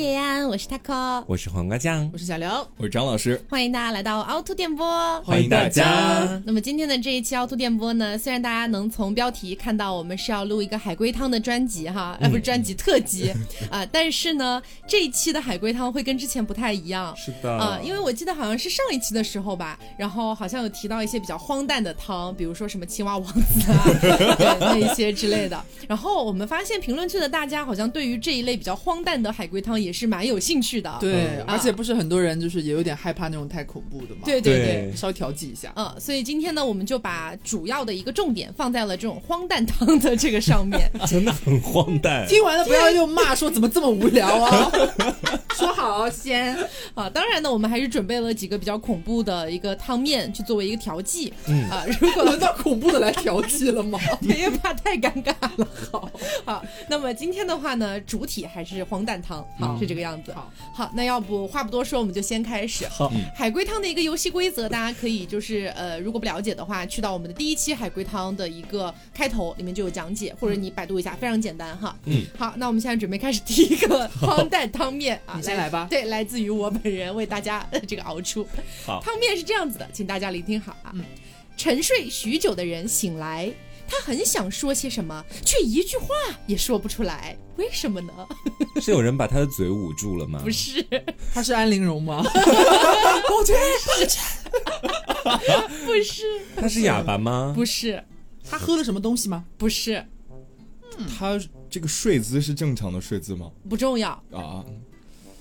叶安，我是 taco，我是黄瓜酱，我是小刘，我是张老师，欢迎大家来到凹凸电波，欢迎大家。那么今天的这一期凹凸电波呢，虽然大家能从标题看到我们是要录一个海龟汤的专辑哈，啊不是专辑特辑。啊，但是呢这一期的海龟汤会跟之前不太一样，是的。啊，因为我记得好像是上一期的时候吧，然后好像有提到一些比较荒诞的汤，比如说什么青蛙王子啊，对 那一些之类的。然后我们发现评论区的大家好像对于这一类比较荒诞的海龟汤也是蛮有兴趣的。对，嗯而且不是很多人就是也有点害怕那种太恐怖的嘛，对对对。对稍微调剂一下。嗯，所以今天呢，我们就把主要的一个重点放在了这种荒诞汤的这个上面。真的很荒诞。听完了不要又骂说怎么这么无聊啊！说好先，啊，当然呢，我们还是准备了几个比较恐怖的一个汤面去作为一个调剂。嗯啊，如果轮到恐怖的来调剂了吗？因为怕太尴尬了。好，好，那么今天的话呢，主体还是荒诞汤，好、是这个样子。好，好，那要不话不多说，我们就先开始。好，海龟汤的一个游戏规则，大家可以就是呃，如果不了解的话，去到我们的第一期海龟汤的一个开头里面就有讲解，或者你百度一下，非常简单哈。嗯，好，那我们现在准备开始第一个荒诞汤面啊，你先来吧对，来自于我本人为大家、呃、这个熬出。好汤面是这样子的，请大家聆听好啊。沉睡许久的人醒来，他很想说些什么，却一句话也说不出来，为什么呢？是有人把他的嘴捂住了吗？不，是，他是安陵容吗？不是，他是哑巴吗？不是，他喝了什么东西吗？不是，他这个睡姿是正常的睡姿吗？不重要。啊，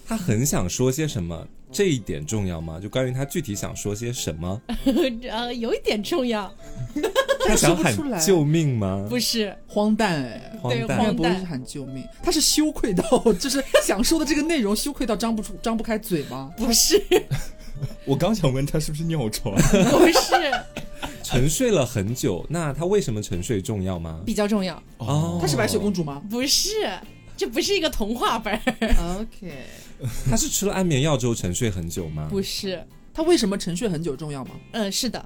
他很想说些什么？这一点重要吗？就关于他具体想说些什么？呃，有一点重要，他想喊说不出来。救命吗？不是，荒诞哎，对荒诞。不会是喊救命，他是羞愧到 就是想说的这个内容羞愧到张不出张不开嘴吗？不是，我刚想问他是不是尿床，不是，沉睡了很久，那他为什么沉睡重要吗？比较重要，哦。她是白雪公主吗？不是，这不是一个童话本儿，？OK，他是吃了安眠药之后沉睡很久吗？不是，他为什么沉睡很久重要吗？嗯，是的，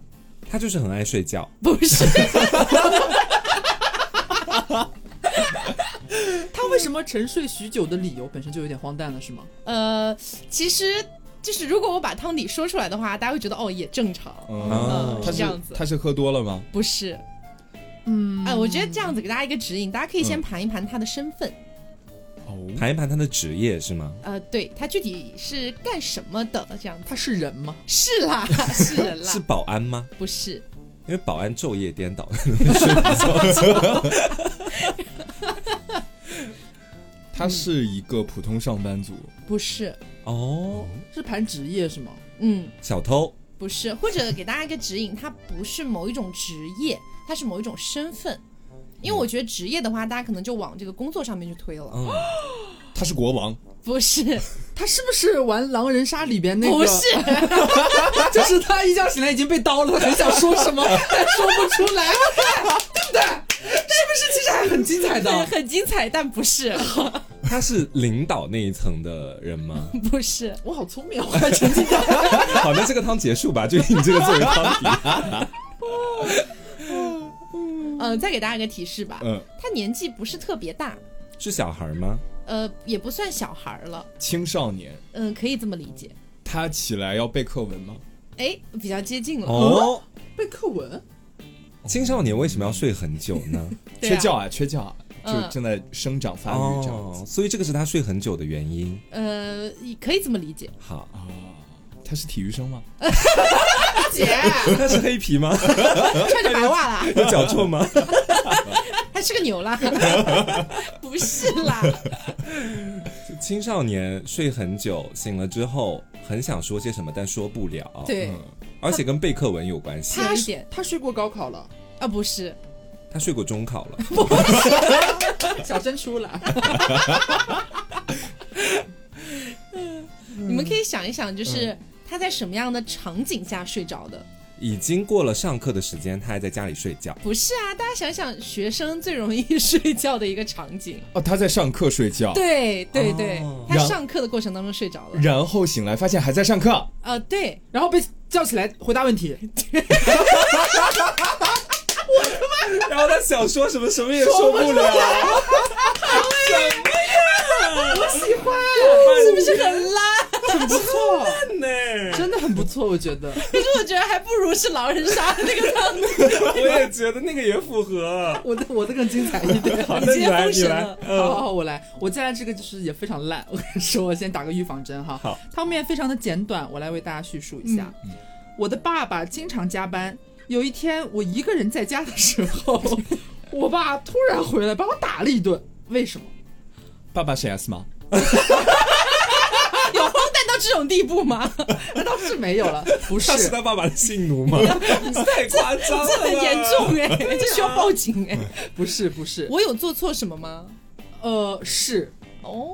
他就是很爱睡觉。不是，他为什么沉睡许久的理由本身就有点荒诞了，是吗？呃，其实就是如果我把汤底说出来的话，大家会觉得哦也正常，哦他是这样子他是喝多了吗？不是，嗯哎，我觉得这样子给大家一个指引，大家可以先盘一盘他的身份，哦，盘一盘他的职业是吗？呃，对他具体是干什么的，这样子他是人吗？是啦，是人啦，是保安吗？不是？因为保安昼夜颠倒。他是一个普通上班族，不是，哦，是盘职业是吗？嗯，小偷不是，或者给大家一个指引，他不是某一种职业，他是某一种身份。因为我觉得职业的话，大家可能就往这个工作上面去推了。嗯，他是国王，不是，他是不是玩狼人杀里边那个？不是 就是他一觉醒来已经被刀了，他很想说什么，但说不出来，对不对？是不是其实还很精彩的？很精彩，但不是，他是领导那一层的人吗？不是，我好聪明，我还沉浸在。好，那这个汤结束吧，就以你这个作为汤底。嗯、再给大家一个提示吧，嗯，他年纪不是特别大，是小孩吗？呃，也不算小孩儿了，青少年，嗯、可以这么理解。他起来要背课文吗？哎，比较接近了。哦，背课文，青少年为什么要睡很久呢？啊缺觉啊，缺觉就正在生长发育这样哦，子所以这个是他睡很久的原因。呃，可以这么理解。好，啊。他是体育生吗？姐，他是黑皮吗？穿着白袜啦，有脚臭吗？还是个牛啦？不是啦，青少年睡很久，醒了之后很想说些什么，但说不了。，对嗯，而且跟背课文有关系。他点他睡过高考了，啊，不是，他睡过中考了，小升初了。你们可以想一想，就是他在什么样的场景下睡着的？已经过了上课的时间，他还在家里睡觉。不是啊，大家想想，学生最容易睡觉的一个场景。哦，他在上课睡觉，对对对，哦他上课的过程当中睡着了。然后醒来发现还在上课，呃，对，然后被叫起来回答问题，我他妈然后他想说什么，什么也说不了。我喜欢，是不是很烂？很不错，呢？真的很不错，我觉得。可是我觉得还不如是狼人杀的那个汤底。我也觉得那个也符合。我的我的更精彩一点。好，你接那你来，你来封神了。好嗯，好好，我来。我接下来这个就是也非常烂，我跟你说，我先打个预防针哈。好，汤面非常的简短，我来为大家叙述一下。我的爸爸经常加班，有一天我一个人在家的时候，我爸突然回来把我打了一顿，为什么？爸爸是 S 吗？到这种地步吗？那倒是没有了，不是他是他爸爸的性奴吗？太夸张了，这很严重哎，这需要报警哎。不是不是，我有做错什么吗？呃是哦，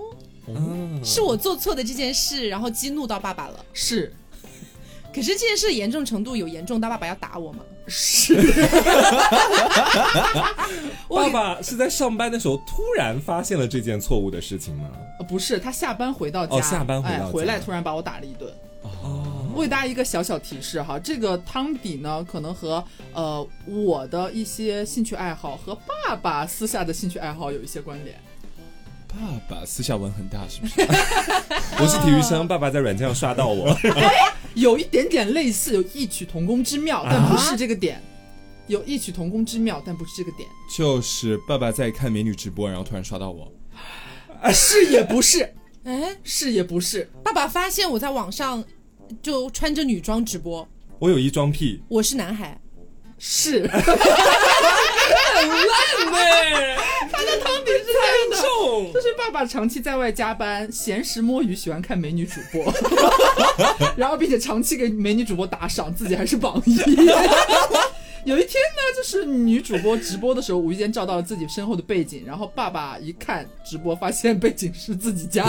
嗯是我做错的这件事，然后激怒到爸爸了。是可是这件事严重程度有严重到爸爸要打我吗？是，爸爸是在上班的时候突然发现了这件错误的事情吗？呃不是他下班回到家，哦下班回到哎、家回来突然把我打了一顿。哦，为大家一个小小提示哈，这个汤底呢，可能和呃我的一些兴趣爱好和爸爸私下的兴趣爱好有一些关联。爸爸私下纹很大是不是？我是体育生，爸爸在软件上刷到我。有一点点类似，有异曲同工之妙，但不是这个点。有异曲同工之妙，但不是这个点。就是爸爸在看美女直播，然后突然刷到我，啊是也不是，哎，是也不是，爸爸发现我在网上就穿着女装直播，我有一装癖，我是男孩，是。太重。就是爸爸长期在外加班，闲时摸鱼，喜欢看美女主播，然后并且长期给美女主播打赏，自己还是榜一。有一天呢，就是女主播直播的时候，无意间照到了自己身后的背景，然后爸爸一看直播，发现背景是自己家，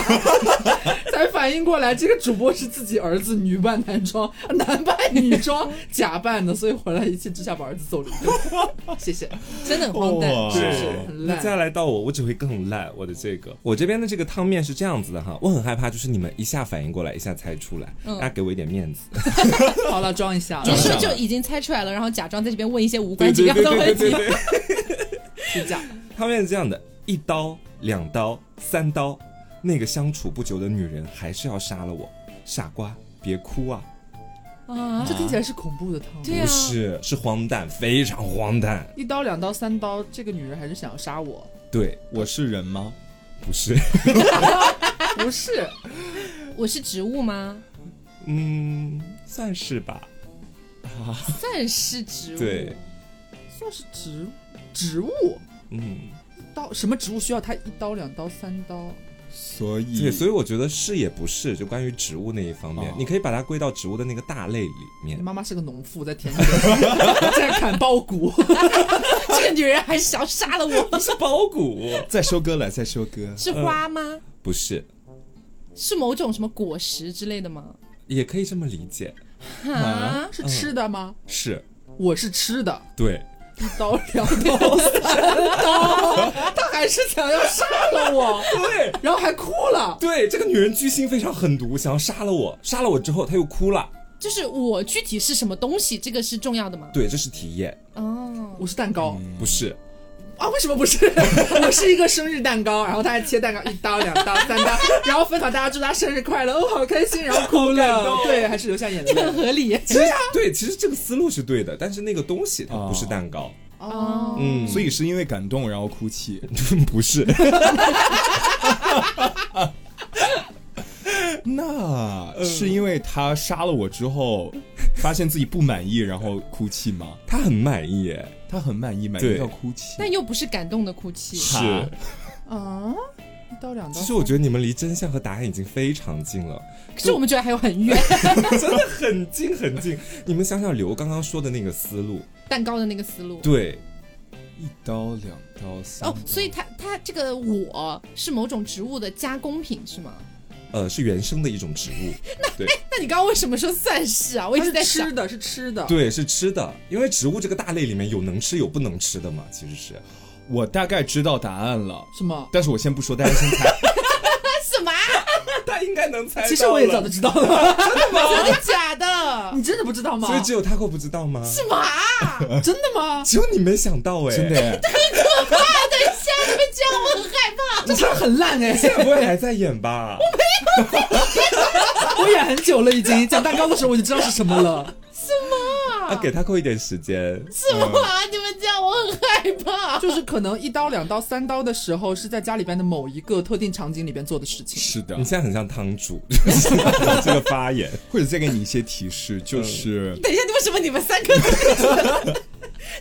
才反应过来这个主播是自己儿子女扮男装、男扮女装假扮的，所以回来一气之下把儿子揍了一顿。谢谢，真的很荒诞。哇是不是很烂？那再来到我，我只会更烂。我的这个，我这边的这个汤面是这样子的哈，我很害怕，就是你们一下反应过来，一下猜出来，嗯大家给我一点面子。好了，装一下了，你是就已经猜出来了，然后假装在这边问一些无关紧要的问题？对。是这样。他们是这样的：一刀、两刀、三刀，那个相处不久的女人还是要杀了我。傻瓜，别哭啊！啊这听起来是恐怖的汤。对啊不是，是荒诞，非常荒诞。一刀两刀三刀，这个女人还是想要杀我？对，我是人吗？不是，不是，我是植物吗？嗯，算是吧。算是植物。对，算是植植物。嗯，刀什么植物需要它一刀两刀三刀？所以对，所以我觉得是也不是，就关于植物那一方面，哦你可以把它归到植物的那个大类里面你。妈妈是个农妇，在田里 在砍苞谷。这个女人还是想要杀了我。是苞谷，在收割了，在收割。是花吗？不是，是某种什么果实之类的吗？也可以这么理解，啊，是吃的吗？是。我是吃的，对，一刀两刀。三刀，他还是想要杀了我，对，然后还哭了。对，这个女人居心非常狠毒，想要杀了我，杀了我之后，她又哭了。就是我具体是什么东西，这个是重要的吗？对，这是体验，哦，我是蛋糕。不是，啊？为什么不是？我是一个生日蛋糕，然后他还切蛋糕，一刀、两刀、三刀，然后分享大家祝他生日快乐，哦，好开心，然后哭了，对，还是流下眼泪。很合理。其实对，其实这个思路是对的，但是那个东西它不是蛋糕，哦，嗯，所以是因为感动然后哭泣。不是，那是因为他杀了我之后，发现自己不满意，然后哭泣吗？他很满意耶，他很满意，满意到哭泣。但又不是感动的哭泣。是。啊，一刀两刀。其实我觉得你们离真相和答案已经非常近了，可是我们觉得还有很远。真的很近很近。你们想想刘刚刚说的那个思路，蛋糕的那个思路。对，一刀两刀三刀哦，所以他他这个我是某种植物的加工品是吗？呃，是原生的一种植物，对那你刚刚为什么说算是啊？我一直在想是吃，的，是吃的。对，是吃的，因为植物这个大类里面有能吃有不能吃的嘛，其实是。我大概知道答案了，什么？但是我先不说，大家先猜。什么啊？他应该能猜到了其实我也早就知道了，真的吗？真的假的？你真的不知道吗？所以只有他会不知道吗？什么啊？真的吗？只有你没想到哎、真的耶，这样我很害怕。这场很烂哎、现在不会还在演吧？我没有，我演很久了已经。讲蛋糕的时候我就知道是什么了。什么啊，给他扣一点时间。什么啊？你们这样我很害怕。就是可能一刀、两刀、三刀的时候，是在家里边的某一个特定场景里边做的事情。是的你，现在很像汤主，这个发言。或者再给你一些提示，就是等一下，为什么你们三个都？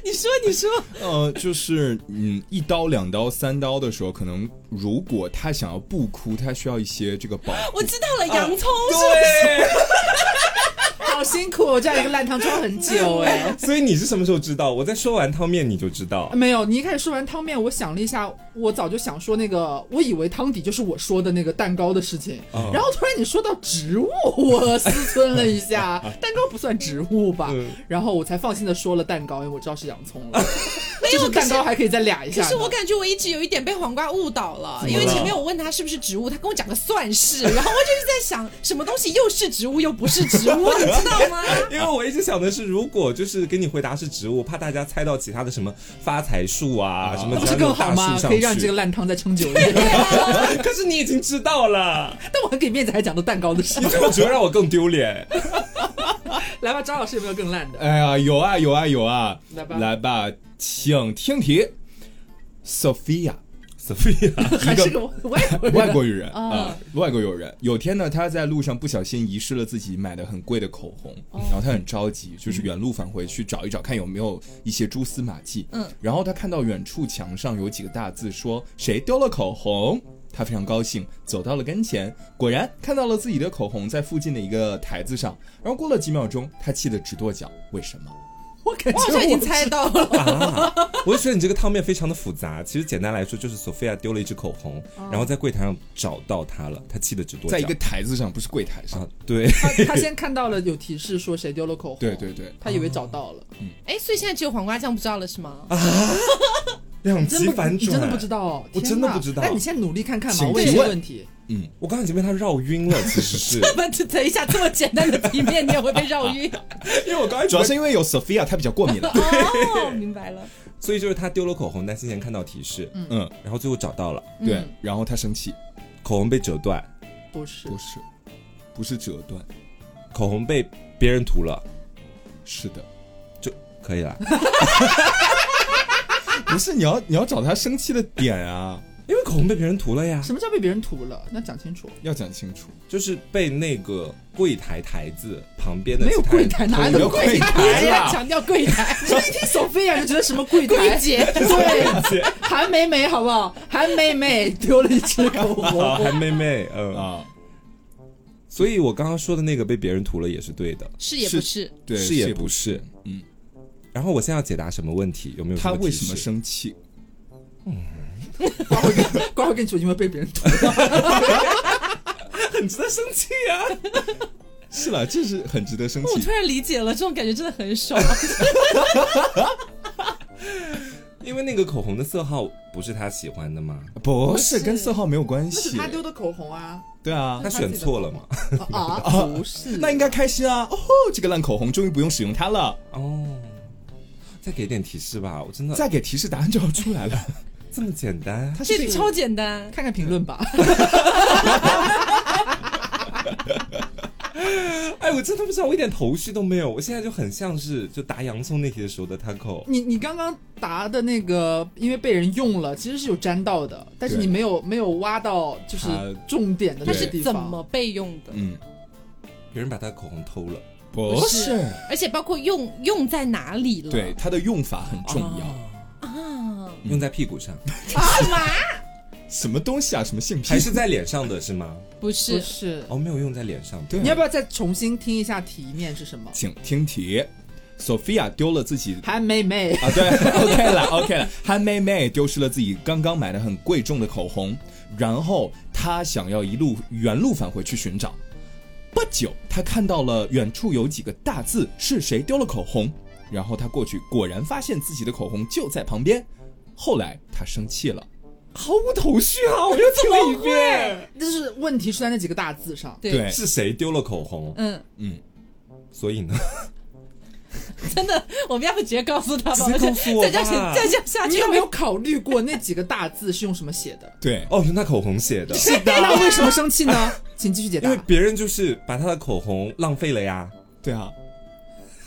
你说，你说，呃，就是嗯，一刀、两刀、三刀的时候，可能如果他想要不哭，他需要一些这个保护。我知道了，洋葱是不是？好辛苦，这样一个烂汤装很久哎。所以你是什么时候知道？我在说完汤面你就知道。没有，你一开始说完汤面，我想了一下，我早就想说那个，我以为汤底就是我说的那个蛋糕的事情，哦然后突然你说到植物，我思忖了一下，蛋糕不算植物吧？嗯然后我才放心的说了蛋糕，因为我知道是洋葱了，没有就是蛋糕还可以再俩一下呢。可是我感觉我一直有一点被黄瓜误导了，因为前面我问他是不是植物，他跟我讲的算是，然后我就是在想什么东西又是植物又不是植物，你知道吗？因为我一直想的是，如果就是给你回答是植物，怕大家猜到其他的什么发财树啊，什么不是更好吗？可以让这个烂汤再撑久一点。可是你已经知道了，但我很给面子，还讲到蛋糕的事你。这么只会让我更丢脸。来吧，张老师有没有更烂的？哎呀，有啊有啊有啊，来吧来吧，请听题。Sophia，Sophia，还是个外国人？外国语人哦啊、外国友人。有天呢，他在路上不小心遗失了自己买的很贵的口红，哦然后他很着急，就是原路返回去找一找，看有没有一些蛛丝马迹。嗯，然后他看到远处墙上有几个大字说“谁丢了口红”，他非常高兴，走到了跟前，果然看到了自己的口红在附近的一个台子上。然后过了几秒钟，他气得直跺脚，为什么？我感觉我好已经猜到了。啊，我就觉得你这个汤面非常的复杂。其实简单来说，就是 Sophia 丢了一支口红，然后在柜台上找到它了，她气得直跺脚。在一个台子上，不是柜台上。啊，对，他他先看到了有提示说谁丢了口红，对对对，他以为找到了，哎，所以现在只有黄瓜酱不知道了是吗？两真不极反转，你真的不知道哦？我真的不知道那你现在努力看看嘛，我问一些提问问题。嗯，我刚刚已经被他绕晕了，其实是。不，等一下，这么简单的题面你也会被绕晕？因为我刚才主要是因为有 Sophia，她比较过敏了。哦，明白了。所以就是他丢了口红，但先前看到提示，嗯，然后最后找到了，对嗯，然后他生气，口红被折断，不是。不，是，不是折断，口红被别人涂了，是的，就可以了。不是你要你要找他生气的点啊，因为口红被别人涂了呀，什么叫被别人涂了？那讲清楚。要讲清楚。就是被那个柜台台子旁边的没有柜台，哪没有柜台台呀？强调柜台，就一听索菲亚就觉得什么柜台？柜姐对，韩美美好不好？韩美美丢了一支口，红，韩梅梅，嗯啊，啊，所以我刚刚说的那个被别人涂了也是对的，是也不是？对，是也也不是。嗯，然后我现在要解答什么问题？有没有？他为什么？生气？瓜会跟瓜会跟你说，因为被别人涂了。很值得生气啊！是了，这是很值得生气我突。然理解了，这种感觉真的很爽。因为那个口红的色号不是他喜欢的吗？不是是跟色号没有关那是系。他丢的口红啊对啊他，选错了嘛？啊！不是，那应该开心啊！哦吼，这个烂口红终于不用使用它了。哦，再给点提示吧，我真的再给提示，答案就要出来了。这么简单？它是这里超简单，看看评论吧。哎，我真的不知道，我一点头绪都没有。我现在就很像是就答洋葱那题的时候的 taco。你你刚刚答的那个，因为被人用了，其实是有沾到的，但是你没有没有挖到就是重点的它是那个地方。怎么被用的？嗯，别人把他的口红偷了，不是，而且包括用用在哪里了？对，它的用法很重要。啊，用在屁股上，什么东西啊？什么性癖？还是在脸上的是吗？不不是，是？哦，没有用在脸上。对你要不要再重新听一下题面是什么？请听题。Sophia 丢了自己韩妹妹，啊，对，OK 了，OK 了。韩妹妹丢失了自己刚刚买的很贵重的口红，然后她想要一路原路返回去寻找。不久，她看到了远处有几个大字，是谁丢了口红？然后他过去，果然发现自己的口红就在旁边。后来他生气了，毫无头绪啊！我又听了一遍，就是问题出在那几个大字上。对，对，是谁丢了口红？嗯，嗯，所以呢，真的，我们要不直接告诉他吧？直接告诉我再这样吧再这样下去，你有没有考虑过那几个大字是用什么写的？对，哦，用他口红写的，是的，那为什么生气呢？请继续解答因为。别人就是把他的口红浪费了呀，对啊，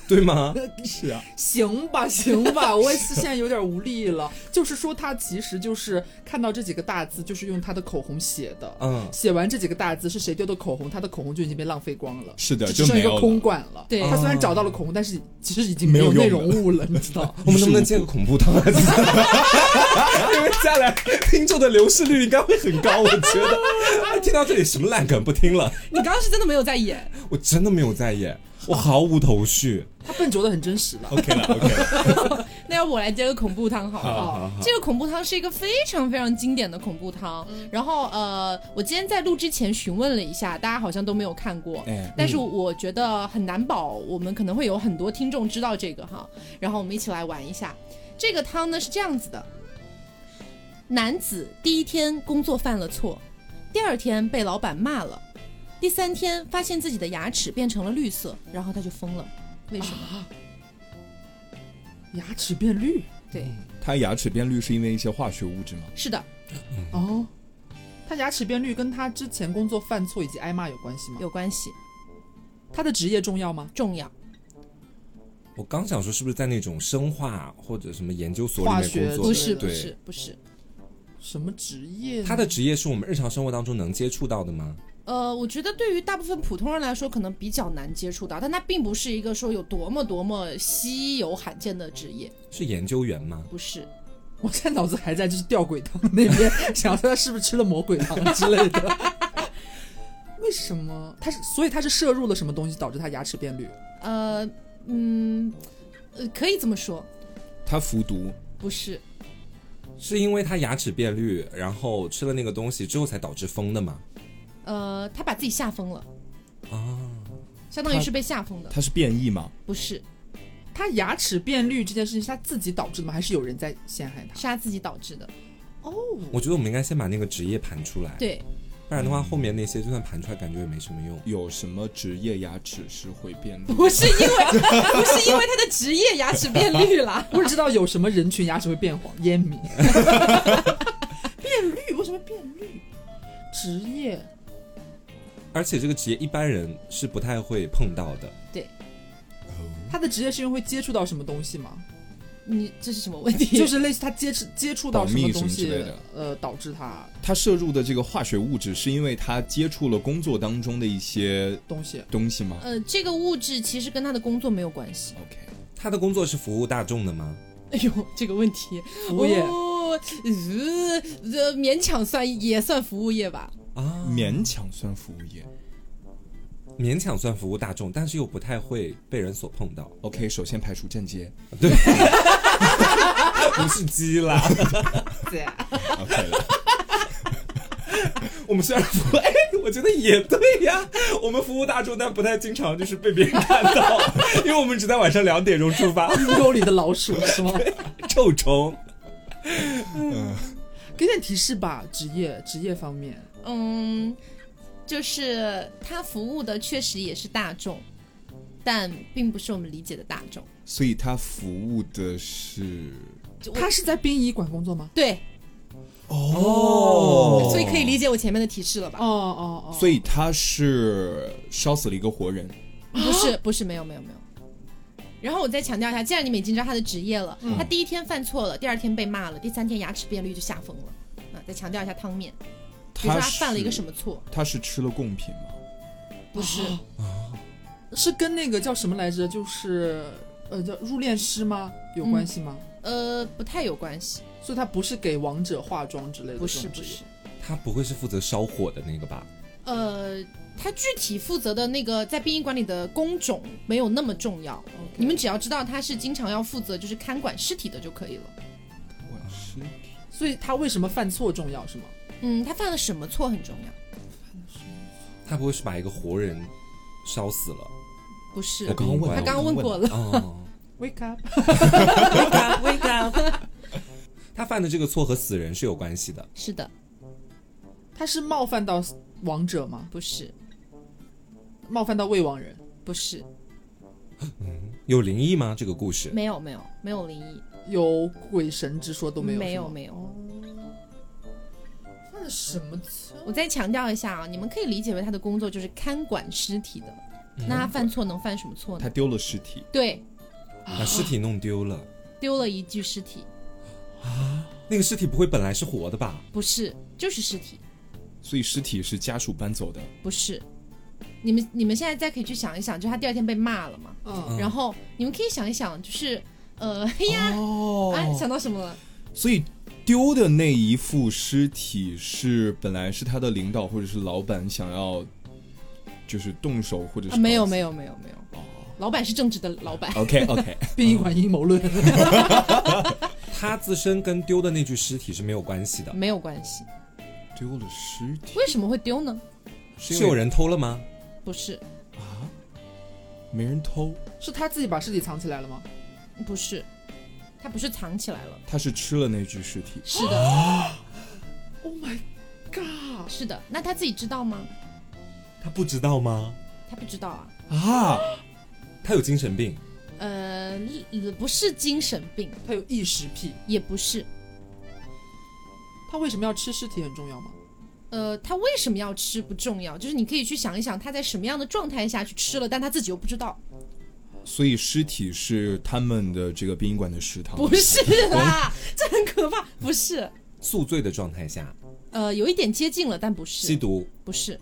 对吗？是啊，行吧，行吧，我也是现在有点无力了。就是说，他其实就是看到这几个大字，就是用他的口红写的。嗯，写完这几个大字是谁丢的口红，他的口红就已经被浪费光了，是的只剩一个就没有了空管了。对他虽然找到了口红，但是其实已经没有有内容物了，你知道？我们能不能建个恐怖汤啊？因为接下来听众的流失率应该会很高，我觉得。哎听到这里什么烂梗不听了，你刚刚是真的没有在演，我真的没有在演，我毫无头绪。他笨拙的很真实了。OK 了 OK 了，那要不我来接个恐怖汤好不好？好？好好，这个恐怖汤是一个非常非常经典的恐怖汤，然后呃，我今天在录之前询问了一下，大家好像都没有看过，哎。但是我觉得很难保，我们可能会有很多听众知道这个哈，然后我们一起来玩一下。这个汤呢是这样子的：男子第一天工作犯了错，第二天被老板骂了，第三天发现自己的牙齿变成了绿色，然后他就疯了。为什么？牙齿变绿对，他牙齿变绿是因为一些化学物质吗？是的，哦，他牙齿变绿跟他之前工作犯错以及挨骂有关系吗？有关系，他的职业重要吗？重要。我刚想说是不是在那种生化或者什么研究所里面学工作？不是不是不是，什么职业？他的职业是我们日常生活当中能接触到的吗？呃，我觉得对于大部分普通人来说，可能比较难接触到，但它并不是一个说有多么多么稀有罕见的职业，是研究员吗？不是。我现在脑子还在就是吊鬼汤那边，想说他是不是吃了魔鬼汤之类的。为什么他是？所以他是摄入了什么东西导致他牙齿变绿？呃，嗯，呃，可以这么说，他服毒，不是，是因为他牙齿变绿，然后吃了那个东西之后才导致疯的吗？呃，他把自己吓疯了，啊，相当于是被吓疯的，他是变异吗？不是，他牙齿变绿这件事情是他自己导致的吗？还是有人在陷害他？是他自己导致的。哦，我觉得我们应该先把那个职业盘出来，对，不然的话后面那些就算盘出来，感觉也没什么用。有什么职业牙齿是会变绿？不是因为 不是因为他的职业牙齿变绿了，不知道有什么人群牙齿会变黄，烟民。变绿？为什么变绿？职业而且这个职业一般人是不太会碰到的。对他的职业是因为会接触到什么东西吗？你这是什么问题？就是类似他接触接触到什么东西之类的，呃，导致他他摄入的这个化学物质是因为他接触了工作当中的一些东西。东西吗呃，这个物质其实跟他的工作没有关系。？OK，他的工作是服务大众的吗？哎呦，这个问题，服务业哦，呃，呃勉强算也算服务业吧。啊，勉强算服务业。勉强算服务大众，但是又不太会被人所碰到。OK，首先排除正街，对。不是鸡啦，对，OK 了，我们虽然服务，哎，我觉得也对呀。我们服务大众，但不太经常就是被别人看到，因为我们只在晚上两点钟出发。阴沟里的老鼠是吗？臭虫，嗯给点提示吧，职业职业方面，嗯，就是他服务的确实也是大众，但并不是我们理解的大众。所以他服务的是他是在殡仪馆工作吗？对，哦所以可以理解我前面的提示了吧？哦哦哦，所以他是烧死了一个活人。不是，不是，没有，没有，没有。然后我再强调一下，既然你们已经知道他的职业了，他第一天犯错了，第二天被骂了，第三天牙齿变绿就吓疯了。啊，再强调一下汤面，比如说他犯了一个什么？错？他是吃了贡品吗？不是，是跟那个叫什么来着？就是呃叫入殓师吗？有关系吗？呃，不太有关系，所以他不是给亡者化妆之类的，不是，不是。。他不会是负责烧火的那个吧？呃，他具体负责的那个在殡仪馆里的工种没有那么重要，你们只要知道他是经常要负责就是看管尸体的就可以了。管尸体所以他为什么犯错重要是吗？嗯，他犯了什么错很重要？他不会是把一个活人烧死了？不是我，刚刚问他刚刚问过了。哦 Wake up！，wake up wake up。他犯的这个错和死人是有关系的，是的，他是冒犯到亡者吗？不是，冒犯到未亡人？不是，有灵异吗？这个故事没有没有没有灵异，有鬼神之说都没有，没有没有。那什么车？我再强调一下啊，你们可以理解为他的工作就是看管尸体的。那他犯错能犯什么错呢？他丢了尸体，对，把尸体弄丢了，丢了一具尸体，啊那个尸体不会本来是活的吧？不是，就是尸体，所以尸体是家属搬走的。不是。你们你们现在再可以去想一想，就他第二天被骂了嘛，嗯，嗯然后你们可以想一想，就是呃，哎呀，哦啊，想到什么了？所以丢的那一副尸体是本来是他的领导或者是老板想要，就是动手或者是、啊，没有没。有没有没有，老板是正直的老板，OK OK，殡仪馆阴谋论。他自身跟丢的那具尸体是没有关系的，没有关系。丢了尸体为什么会丢呢？是是有人偷了吗？不是啊，没人偷，是他自己把尸体藏起来了吗？不是，他不是藏起来了，他是吃了那具尸体。是的，Oh my god！是的。那他自己知道吗？他不知道吗？他不知道啊。啊，他有精神病，呃，不是精神病，他有异食癖，也不是。他为什么要吃尸体很重要吗？呃，他为什么要吃不重要，就是你可以去想一想，他在什么样的状态下去吃了，但他自己又不知道。所以尸体是他们的这个殡仪馆的食堂。不是啦，这很可怕。不是，宿醉的状态下呃，有一点接近了，但不是，吸毒，不是。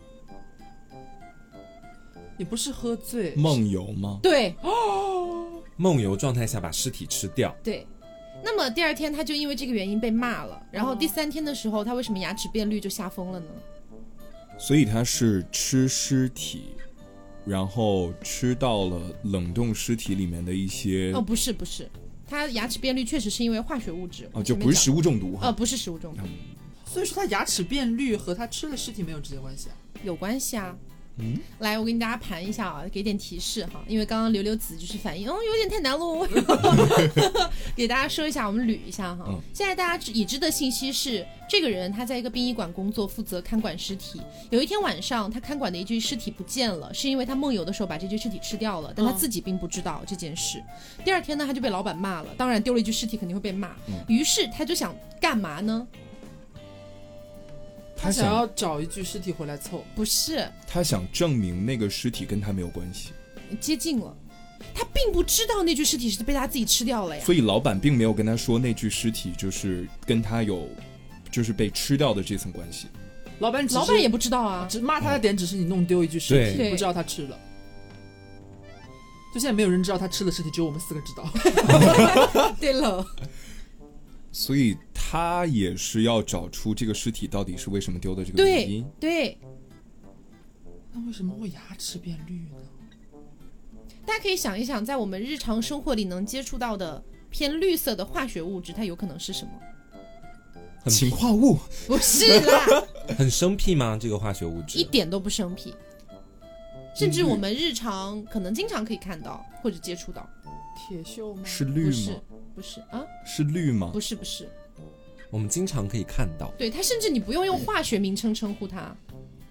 也不是喝醉，梦游吗？对哦 梦游状态下把尸体吃掉，对。那么第二天他就因为这个原因被骂了，然后第三天的时候，他为什么牙齿变绿就吓疯了呢？所以他是吃尸体，然后吃到了冷冻尸体里面的一些哦，不是不是，他牙齿变绿确实是因为化学物质哦，就不是食物，中毒哈。呃，不是食物中毒，所以说他牙齿变绿和他吃了尸体没有直接关系啊。有关系啊。嗯，来，我给大家盘一下啊，给点提示哈，因为刚刚刘刘子就是反应，哦，有点太难喽。给大家说一下，我们捋一下哈。嗯现在大家已知的信息是，这个人他在一个殡仪馆工作，负责看管尸体。有一天晚上，他看管的一具尸体不见了，是因为他梦游的时候把这具尸体吃掉了，但他嗯自己并不知道这件事。第二天呢，他就被老板骂了，当然丢了一具尸体肯定会被骂。嗯于是他就想干嘛呢？他想想要找一具尸体回来凑，不是，他想证明那个尸体跟他没有关系，接近了。他并不知道那具尸体是被他自己吃掉了呀。所以老板并没有跟他说那具尸体就是跟他有就是被吃掉的这层关系。老板老板也不知道啊。只骂他的点只是你弄丢一具尸体，对不知道他吃了。就现在没有人知道他吃了尸体，只有我们四个知道。对了，所以他也是要找出这个尸体到底是为什么丢的这个原对因。对，那为什么会牙齿变绿呢？大家可以想一想，在我们日常生活里能接触到的偏绿色的化学物质，它有可能是什么？氰化物，不是啦，很生僻吗？这个化学物质一点都不生僻。甚至我们日常可能经常可以看到或者接触到，铁锈吗？是绿不是吗？不是啊，是绿吗？不是不是，我们经常可以看到，对它甚至你不用用化学名称称呼它，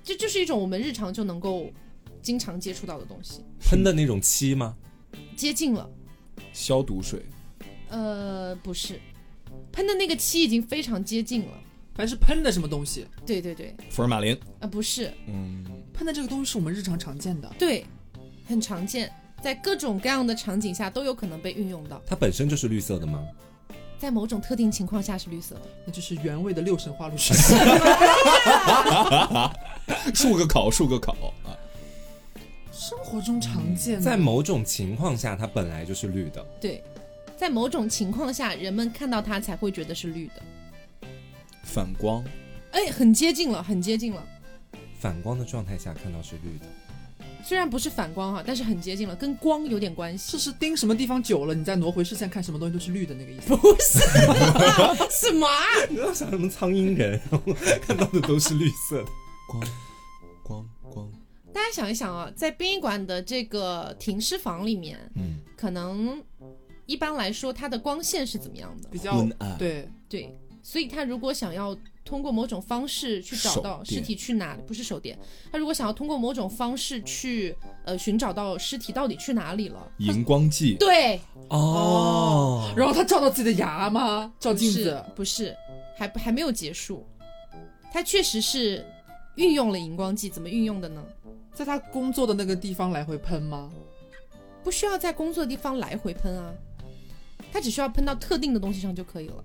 这就是一种我们日常就能够经常接触到的东西，喷的那种漆吗？接近了。消毒水。呃，不是，喷的那个漆已经非常接近了。反正是喷的什么东西，对对对，福尔马林。啊、不是，嗯，喷的这个东西是我们日常常见的。对，很常见，在各种各样的场景下都有可能被运用到，它本身就是绿色的吗？在某种特定情况下是绿色的。那就是原味的六神花露水。漱个口，漱个口啊。生活中常见的，在某种情况下，它本来就是绿的。对，在某种情况下，人们看到它才会觉得是绿的。反光，哎，很接近了，很接近了。反光的状态下看到是绿的，虽然不是反光哈，但是很接近了，跟光有点关系。这是盯什么地方久了，你再挪回视线看什么东西都是绿的那个意思。不是什么啊？你要想什么苍蝇人，然后看到的都是绿色的。光，光，光。大家想一想啊，在殡仪馆的这个停尸房里面，嗯，可能一般来说它的光线是怎么样的？比较昏暗对，对，所以他如果想要通过某种方式去找到尸体去哪里，不是手电，他如果想要通过某种方式去呃寻找到尸体到底去哪里了，荧光剂，对，哦，然后他照到自己的牙吗？照镜不是子，不是，还不还没有结束，他确实是运用了荧光剂，怎么运用的呢？在他工作的那个地方来回喷吗？不需要在工作的地方来回喷啊，他只需要喷到特定的东西上就可以了。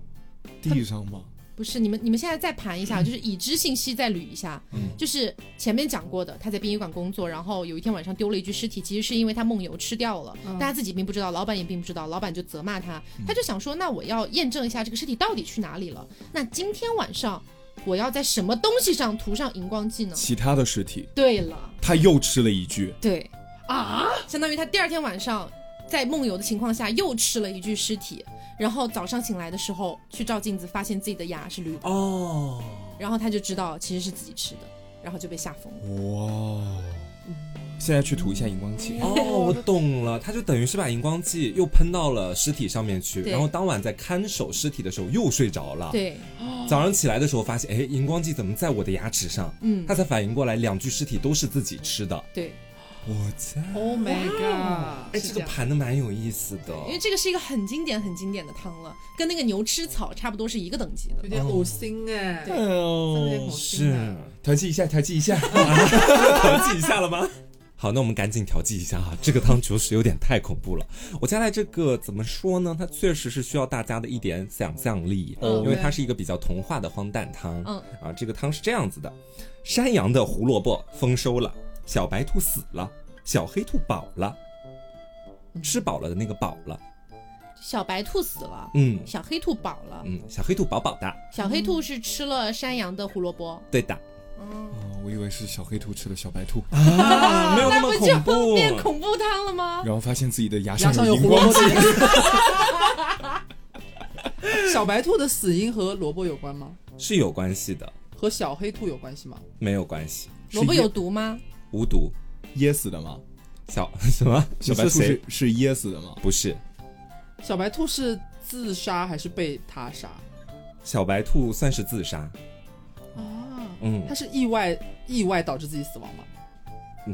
地上吗？不是你们，你们现在再盘一下，就是已知信息再捋一下。嗯。就是前面讲过的，他在殡仪馆工作，然后有一天晚上丢了一具尸体，其实是因为他梦游吃掉了，嗯。但他自己并不知道，老板也并不知道，老板就责骂他，他就想说，那我要验证一下这个尸体到底去哪里了。那今天晚上我要在什么东西上涂上荧光剂呢？其他的尸体，对了，他又吃了一具，对，啊，相当于他第二天晚上在梦游的情况下又吃了一具尸体，然后早上醒来的时候去照镜子，发现自己的牙是绿的。哦，然后他就知道其实是自己吃的，然后就被吓疯了。哇！现在去涂一下荧光剂，哦，我懂了，他就等于是把荧光剂又喷到了尸体上面去，然后当晚在看守尸体的时候又睡着了。，对，早上起来的时候发现，哎，荧光剂怎么在我的牙齿上？嗯他，才反应过来，两具尸体都是自己吃的。对，我在，Oh my god！哎，这个盘的蛮有意思的。因为这个是一个很经典、很经典的汤了，跟那个牛吃草差不多是一个等级的有。点恶心哎，对真的有点哦恶心是啊。调剂一下，调剂一下。调剂一下了吗？好，那我们赶紧调剂一下哈，这个汤着实有点太恐怖了。我加来这个怎么说呢？它确实是需要大家的一点想象力，嗯因为它是一个比较童话的荒诞汤。嗯啊，这个汤是这样子的：山羊的胡萝卜丰收了，小白兔死了，小黑兔饱了，吃饱了的那个饱了，小白兔死了，嗯小黑兔饱了，嗯，小黑兔饱饱的，小黑兔是吃了山羊的胡萝卜。对的嗯，哦，我以为是小黑兔吃了小白兔，啊，没有那么那不就恐怖。变恐怖汤了吗？然后发现自己的牙牙上上有胡萝。卜的。小白兔的死因和萝卜有关吗？是有关系的，和小黑兔有关系吗？没有关系，萝卜有毒吗？无毒。噎死的吗？小 什么？小白兔是是噎死的吗？不是？小白兔是自杀还是被他杀？小白兔算是自杀，啊，嗯他，是意外意外导致自己死亡吗？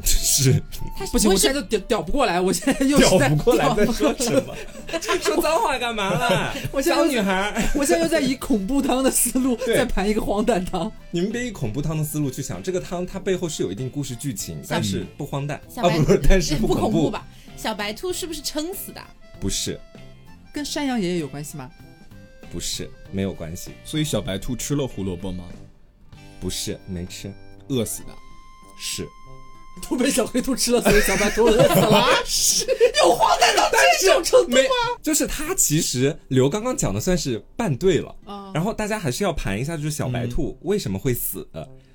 是它不行，我现在就屌屌不过来，我现在又屌不过来在说什么？说脏话干嘛啦？我现在小女孩，我现在又在以恐怖汤的思路对在盘一个荒诞汤。你们别以恐怖汤的思路去想，这个汤它背后是有一定故事剧情，但是不荒诞不是，但是不恐恐怖？吧？小白兔是不是撑死的？不是，跟山羊爷爷有关系吗？不是，没有关系，所以小白兔吃了胡萝卜吗？不是，没吃，饿死的。是 都被小黑兔吃了，所以小白兔饿死了。是有荒诞到这种程度吗，就是他其实刘刚刚讲的算是半对了，啊？然后大家还是要盘一下，就是小白兔为什么会死，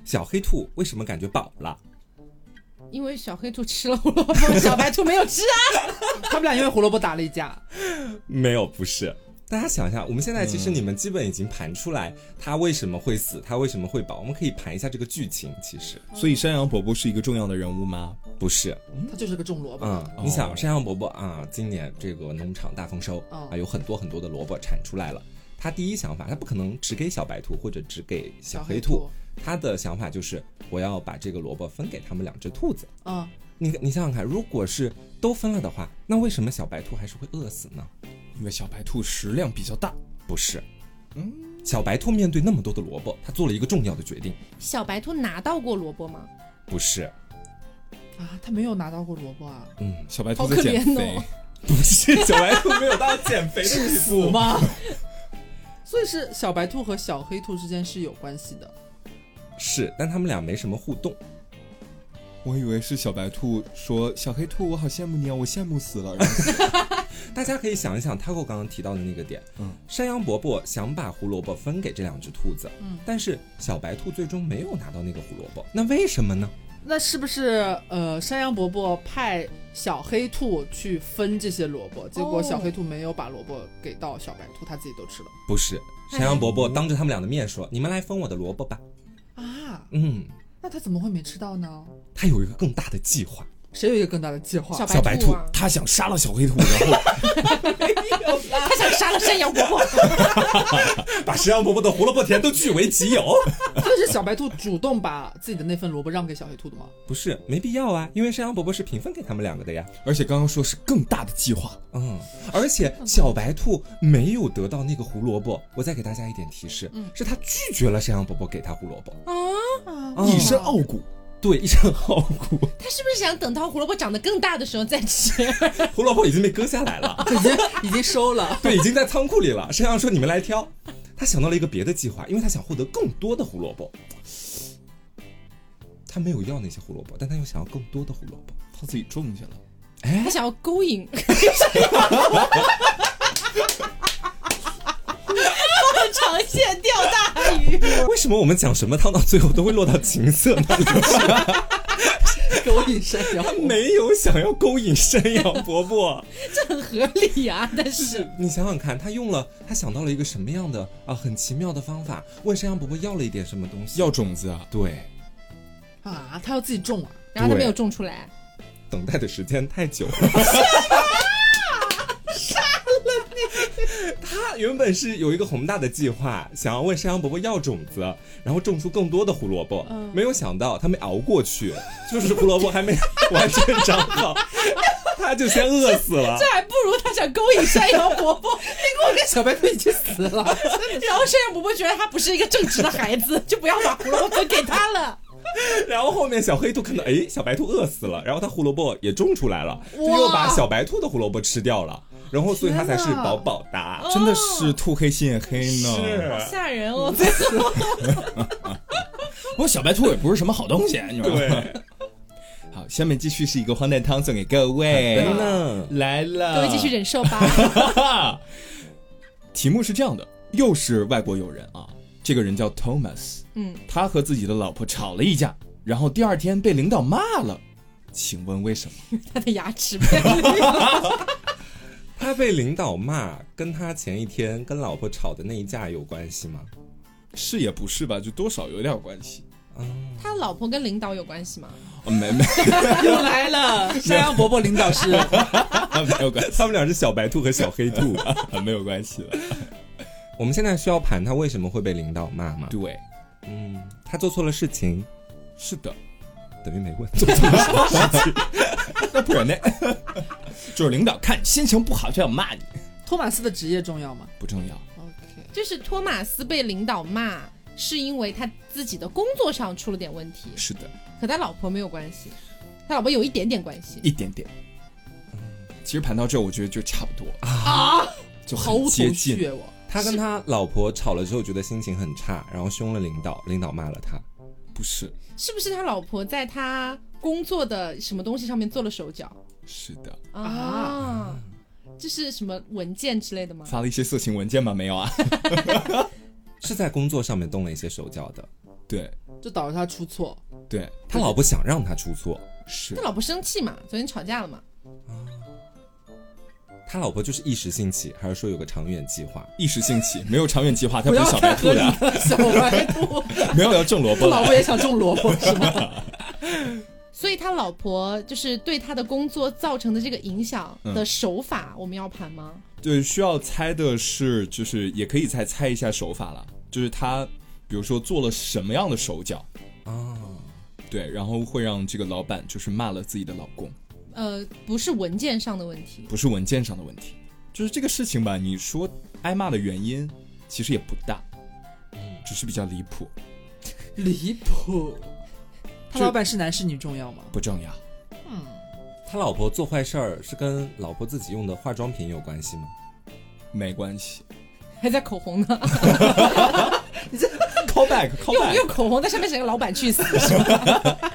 小黑兔为什么感觉饱了？因为小黑兔吃了胡萝卜，小白兔没有吃啊。他们俩因为胡萝卜打了一架。没有，不是。大家想一下，我们现在其实你们基本已经盘出来他为什么会死，他为什么会饱，我们可以盘一下这个剧情。其实所以山羊伯伯是一个重要的人物吗？不是，他就是个种萝卜。嗯，哦你想山羊伯伯啊，今年这个农场大丰收哦啊，有很多很多的萝卜产出来了。他第一想法，他不可能只给小白兔或者只给小黑兔，他的想法就是我要把这个萝卜分给他们两只兔子。嗯，你你想想看，如果是都分了的话，那为什么小白兔还是会饿死呢？因为小白兔食量比较大。不是，嗯，小白兔面对那么多的萝卜，它做了一个重要的决定，小白兔拿到过萝卜吗？不是，啊，它没有拿到过萝卜啊？嗯，小白兔好可在减肥，怜哦不是，小白兔没有到减肥的地步。吗？所以是小白兔和小黑兔之间是有关系的。是，但他们俩没什么互动。我以为是小白兔说：“小黑兔，我好羡慕你啊，我羡慕死了。”然后 大家可以想一想，Taco 刚刚提到的那个点，嗯，山羊伯伯想把胡萝卜分给这两只兔子，嗯，但是小白兔最终没有拿到那个胡萝卜，那为什么呢？那是不是呃，山羊伯伯派小黑兔去分这些萝卜，结果哦小黑兔没有把萝卜给到小白兔，他自己都吃了不是，山羊伯伯当着他们俩的面说：“你们来分我的萝卜吧。啊？”嗯，那他怎么会没吃到呢？他有一个更大的计划，谁有一个更大的计划？小小白兔他想杀了小黑兔，然后他想杀了山羊伯伯。把山羊伯伯的胡萝卜田都据为己有。这是小白兔主动把自己的那份萝卜让给小黑兔的吗？不是，没必要啊，因为山羊伯伯是平分给他们两个的呀。而且刚刚说是更大的计划，嗯，而且小白兔没有得到那个胡萝卜，我再给大家一点提示，是他拒绝了山羊伯伯给他胡萝卜，啊，一身傲骨。对，一身好苦，他是不是想等到胡萝卜长得更大的时候再吃？胡萝卜已经被割下来了，已经已经收了。对，已经在仓库里了。山羊说：“你们来挑。”他想到了一个别的计划，因为他想获得更多的胡萝卜。他没有要那些胡萝卜，但他又想要更多的胡萝卜。他自己种去了。哎他想要勾引。长线钓大鱼，为什么我们讲什么汤到最后都会落到情色那里去？勾引山羊他没有想要勾引山羊伯伯。这很合理啊。但是你想想看，他用了，他想到了一个什么样的啊很奇妙的方法，问山羊伯伯要了一点什么东西？要种子啊，对，啊，他要自己种啊。然后他没有种出来，等待的时间太久了。他原本是有一个宏大的计划，想要问山羊伯伯要种子，然后种出更多的胡萝卜。没有想到他没熬过去，就是胡萝卜还没完全长好，他就先饿死了这。还不如他想勾引山羊伯伯。我跟小白兔已经死了，然后山羊伯伯觉得他不是一个正直的孩子，就不要把胡萝卜给他了。然后后面小黑兔看到，哎，小白兔饿死了，然后他胡萝卜也种出来了，就又把小白兔的胡萝卜吃掉了，然后所以他才是天哪饱饱的。真的是兔黑心眼黑呢。是，吓人哦！不过小白兔也不是什么好东西，你知道吗？对，好，下面继续是一个荒诞汤送给各位好的呢来了，各位继续忍受吧。题目是这样的，又是外国友人啊，这个人叫 Thomas，嗯，他和自己的老婆吵了一架，然后第二天被领导骂了，请问为什么？他的牙齿被他被领导骂，跟他前一天跟老婆吵的那一架有关系吗？是也不是吧，就多少有点关系。他老婆跟领导有关系吗？哦、没没 又来了。山羊伯伯领导是 没有关系，他们俩是小白兔和小黑兔。没有关系了。我们现在需要盘他为什么会被领导骂吗？对，嗯，他做错了事情，是的，等于没问。做错了事情，那不然呢？就是领导看你心情不好就要骂你，托马斯的职业重要吗不重要。？OK，就是托马斯被领导骂，是因为他自己的工作上出了点问题，是的，和他老婆没有关系，他老婆有一点点关系。一点点。其实盘到这，我觉得就差不多啊，就接绪近。我。他跟他老婆吵了之后，觉得心情很差，然后凶了领导，领导骂了他。不是，是不是他老婆在他工作的什么东西上面做了手脚是的，啊？这是什么文件之类的吗？发了一些色情文件吗？没有啊。是在工作上面动了一些手脚的。对就导致他出错。对，他老婆想让他出错，是他老婆生气嘛？昨天吵架了嘛？他老婆就是一时兴起，还是说有个长远计划？一时兴起，没有长远计划，他 不是小白兔的，了，小白兔。没有要种萝卜他老。婆也想种萝卜是吗？所以他老婆就是对他的工作造成的这个影响嗯的手法，我们要盘吗？对，需要猜的是，就是也可以再猜一下手法了，就是他，比如说做了什么样的手脚，啊，对，然后会让这个老板就是骂了自己的老公，呃，不是文件上的问题，不是文件上的问题，就是这个事情吧，你说挨骂的原因其实也不大，只是比较离谱，离谱。他老板是男是女重要吗？不重要。嗯他老婆做坏事儿是跟老婆自己用的化妆品有关系吗？没关系还在口红呢，，call back call 用 back，用口红在上面写个“老板去死”是吧？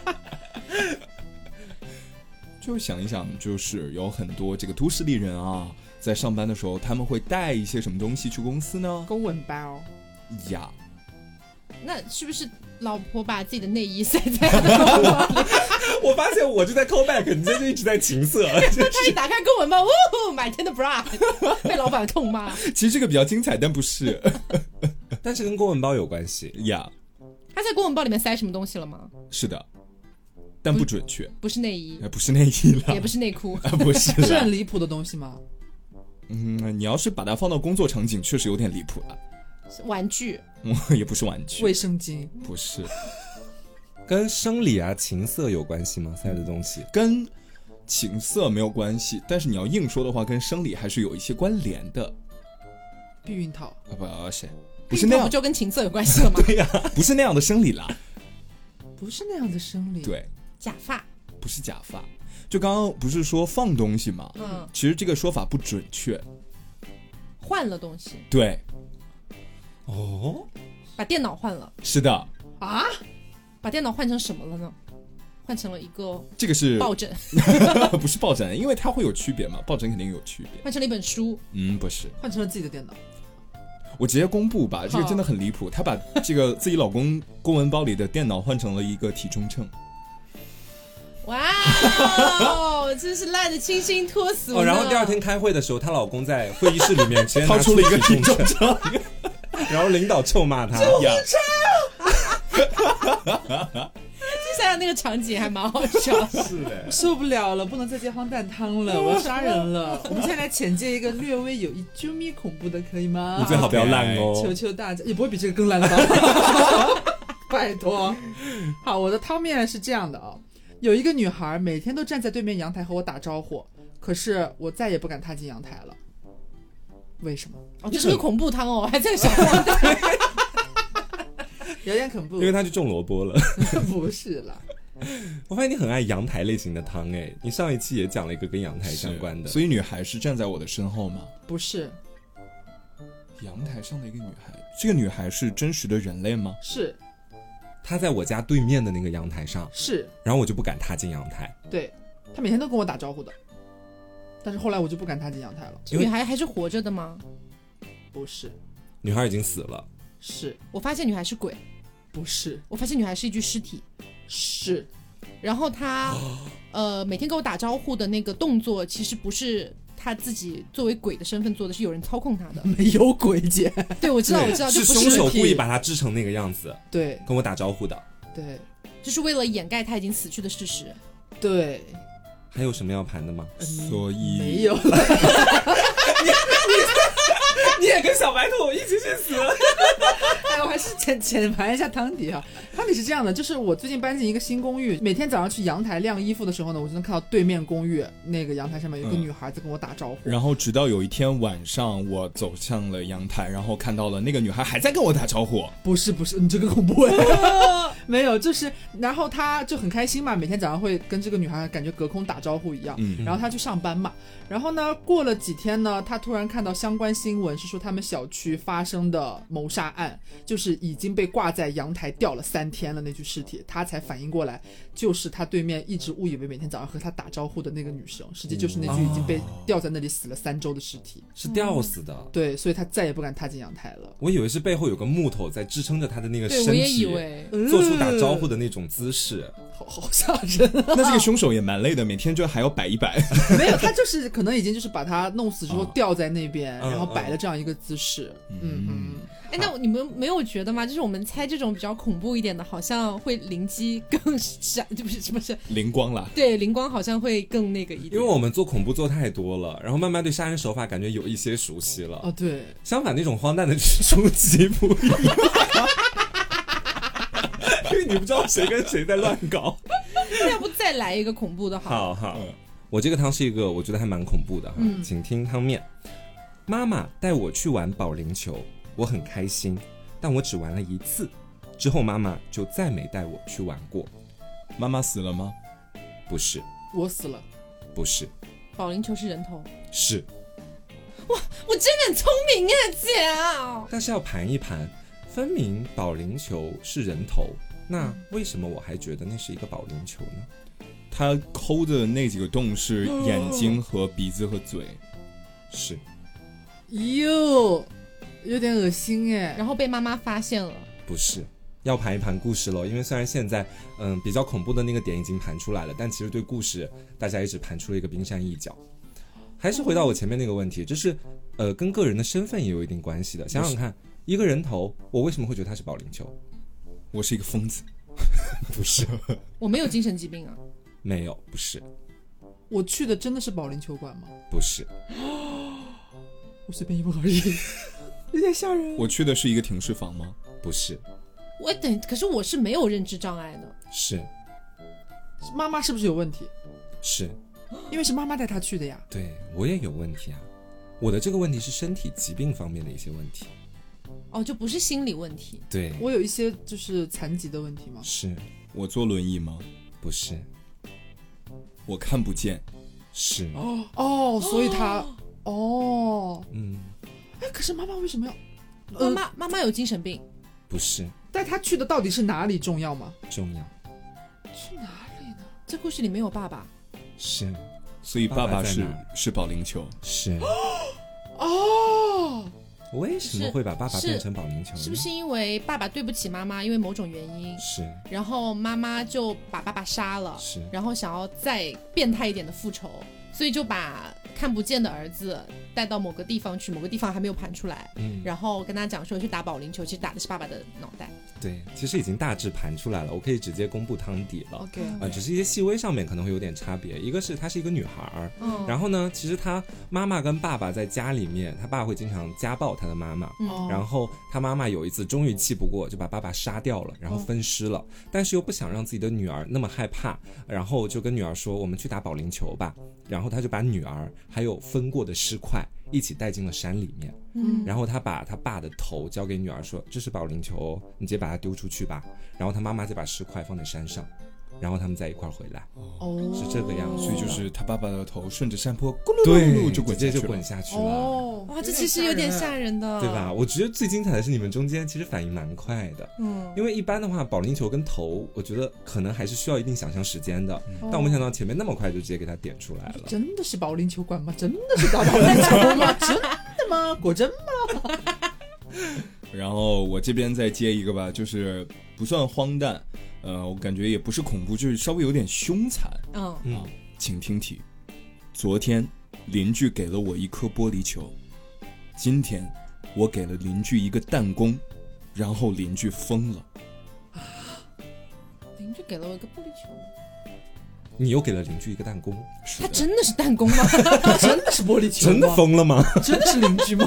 就想一想，就是有很多这个都市丽人啊，在上班的时候他们会带一些什么东西去公司呢？公文包。呀，那是不是老婆把自己的内衣塞在他的口包里？我发现我就在 call back，你这就一直在情色。他一打开公文包，呜，满天的 bra，被老板痛骂。其实这个比较精彩，但不是 但是跟公文包有关系。呀，他在公文包里面塞什么东西了吗？是的，但不准确，不是内衣，哎，不是内衣了，也不是内裤，啊，不是是很离谱的东西吗？嗯，你要是把它放到工作场景，确实有点离谱了。是玩具，嗯，也不是玩具，卫生巾，不是，跟生理啊、情色有关系吗？塞的东西跟情色没有关系，但是你要硬说的话，跟生理还是有一些关联的。避孕套，啊不是，不是那样不，就跟情色有关系了吗？对呀、不是那样的生理啦。不是那样的生理。，对，假发，不是假发。就刚刚不是说放东西吗？嗯，其实这个说法不准确。换了东西，对，哦，把电脑换了，是的，啊，把电脑换成什么了呢？换成了一个这个是抱枕，不是抱枕？因为它会有区别嘛，抱枕肯定有区别。换成了一本书，嗯，不是，换成了自己的电脑。我直接公布吧，这个真的很离谱。她把这个自己老公 公文包里的电脑换成了一个体重秤。哇哦，真是烂的清新脱俗哦，然后第二天开会的时候，她老公在会议室里面直接 拿掏出了一个体重秤，然后领导臭骂他。呀，想想那个场景还蛮好笑。是的，受不了了，不能再接荒诞汤了，我要杀人了。我们现在来浅接一个略微有一啾咪恐怖的，可以吗？你最好不要烂哦。求求大家，也不会比这个更烂了吧？拜托。好，我的汤面是这样的啊，有一个女孩每天都站在对面阳台和我打招呼，可是我再也不敢踏进阳台了。为什么？哦，这是个恐怖汤哦，我还在想。有点恐怖因，为他去种萝卜了。不是啦。我发现你很爱阳台类型的汤哎，你上一期也讲了一个跟阳台相关的，所以女孩是站在我的身后吗？不是，阳台上的一个女孩，这个女孩是真实的人类吗？是她在我家对面的那个阳台上，是，然后我就不敢踏进阳台，对她每天都跟我打招呼的，但是后来我就不敢踏进阳台了。这女孩还是活着的吗？不是，女孩已经死了。是我发现女孩是鬼，不是？我发现女孩是一具尸体。是然后她，呃，每天跟我打招呼的那个动作，其实不是她自己作为鬼的身份做的，是有人操控她的。没有鬼姐。对，我知道，我知道，是就是凶手故意把她制成那个样子，对跟我打招呼的。对就是为了掩盖她已经死去的事实。对，还有什么要盘的吗？所以没有了。你也跟小白兔一起去死？哎，我还是浅浅盘一下汤底哈。汤底是这样的，就是我最近搬进一个新公寓，每天早上去阳台晾衣服的时候呢，我就能看到对面公寓那个阳台上面有一个嗯女孩在跟我打招呼。然后直到有一天晚上，我走向了阳台，然后看到了那个女孩还在跟我打招呼。不是不是，你这个恐怖哎，没有，就是然后他就很开心嘛，每天早上会跟这个女孩感觉隔空打招呼一样。嗯，然后他去上班嘛，然后呢，过了几天呢，他突然看到相关新闻是说他们小区发生的谋杀案，就是已经被挂在阳台吊了三天了那具尸体，他才反应过来，就是他对面一直误以为每天早上和他打招呼的那个女生，实际就是那具已经被吊在那里死了三周的尸体。是吊死的。对，所以他再也不敢踏进阳台了。我以为是背后有个木头在支撑着他的那个对，身我也以体，为。做出打招呼的那种姿势。好 好吓人啊！那这个凶手也蛮累的，每天就还要摆一摆。没有，他就是可能已经就是把他弄死之后哦 吊在那边，嗯然后摆了这样一个姿势。嗯嗯，哎，那你们没有觉得吗？就是我们猜这种比较恐怖一点的，好像会灵机更闪，就不是什么是？灵光了，对，灵光好像会更那个一点。因为我们做恐怖做太多了，然后慢慢对杀人手法感觉有一些熟悉了。哦对，相反，那种荒诞的出其不意，你不知道谁跟谁在乱搞。要不再来一个恐怖的好？好好嗯，我这个汤是一个我觉得还蛮恐怖的哈，嗯请听汤面。妈妈带我去玩保龄球，我很开心，但我只玩了一次，之后妈妈就再没带我去玩过。妈妈死了吗？不是，我死了。不是，保龄球是人头，是，我真的很聪明啊，姐啊！但是要盘一盘，分明保龄球是人头，那为什么我还觉得那是一个保龄球呢？他抠的那几个洞是眼睛和鼻子和嘴。是，哟，有点恶心哎。然后被妈妈发现了，不是？要盘一盘故事喽，因为虽然现在嗯比较恐怖的那个点已经盘出来了，但其实对故事大家也只盘出了一个冰山一角。还是回到我前面那个问题，就是呃跟个人的身份也有一定关系的。想想看，一个人头，我为什么会觉得他是保龄球？我是一个疯子，不是，我没有精神疾病啊。没有，不是，我去的真的是保龄球馆吗？不是，我随便一问而已，有点吓人。我去的是一个停尸房吗？不是，我等，可是我是没有认知障碍的。是妈妈是不是有问题？是，因为是妈妈带他去的呀。对我也有问题啊。我的这个问题是身体疾病方面的一些问题。哦，就不是心理问题。对，我有一些就是残疾的问题吗？是我坐轮椅吗？不是？我看不见。是，哦哦，所以他哦，嗯，哎，可是妈妈为什么要妈妈妈妈有精神病，不是带他去的？到底是哪里重要吗？重要，去哪里呢？这故事里没有爸爸。是所以爸爸是是保龄球。是。哦，为什么会把爸爸变成保龄球呢？是不是因为爸爸对不起妈妈，因为某种原因，是。然后妈妈就把爸爸杀了，是。然后想要再变态一点的复仇，所以就把看不见的儿子带到某个地方去，某个地方还没有盘出来，嗯，然后跟他讲说去打保龄球，其实打的是爸爸的脑袋。对，其实已经大致盘出来了，我可以直接公布汤底了。OK，呃，只是一些细微上面可能会有点差别。一个是她是一个女孩儿，嗯，然后呢，其实她妈妈跟爸爸在家里面，她爸会经常家暴她的妈妈。哦然后她妈妈有一次终于气不过，就把爸爸杀掉了，然后分尸了。但是又不想让自己的女儿那么害怕，然后就跟女儿说：“我们去打保龄球吧。”然后她就把女儿还有分过的尸块一起带进了山里面。嗯然后他把他爸的头交给女儿说：“这是保龄球哦，你直接把它丢出去吧。”然后他妈妈再把尸块放在山上，然后他们再一块儿回来。哦，是这个样子所以就是他爸爸的头顺着山坡咕噜噜噜就滚直接就下去了滚下去了，哦，哇，这其实有点吓人的，对吧？？我觉得最精彩的是你们中间其实反应蛮快的，嗯，因为一般的话，保龄球跟头，我觉得可能还是需要一定想象时间的。哦但我没想到前面那么快就直接给他点出来了。真的是保龄球馆吗？真的是打保龄球吗？真的吗？果真吗？然后我这边再接一个吧，就是不算荒诞，呃，我感觉也不是恐怖，就是稍微有点凶残嗯，嗯啊。请听题：昨天邻居给了我一颗玻璃球，今天我给了邻居一个弹弓，然后邻居疯了。邻居给了我一个玻璃球，你又给了邻居一个弹弓，他，真的是弹弓吗？真的是玻璃球吗？真的疯了吗？真的是邻居吗？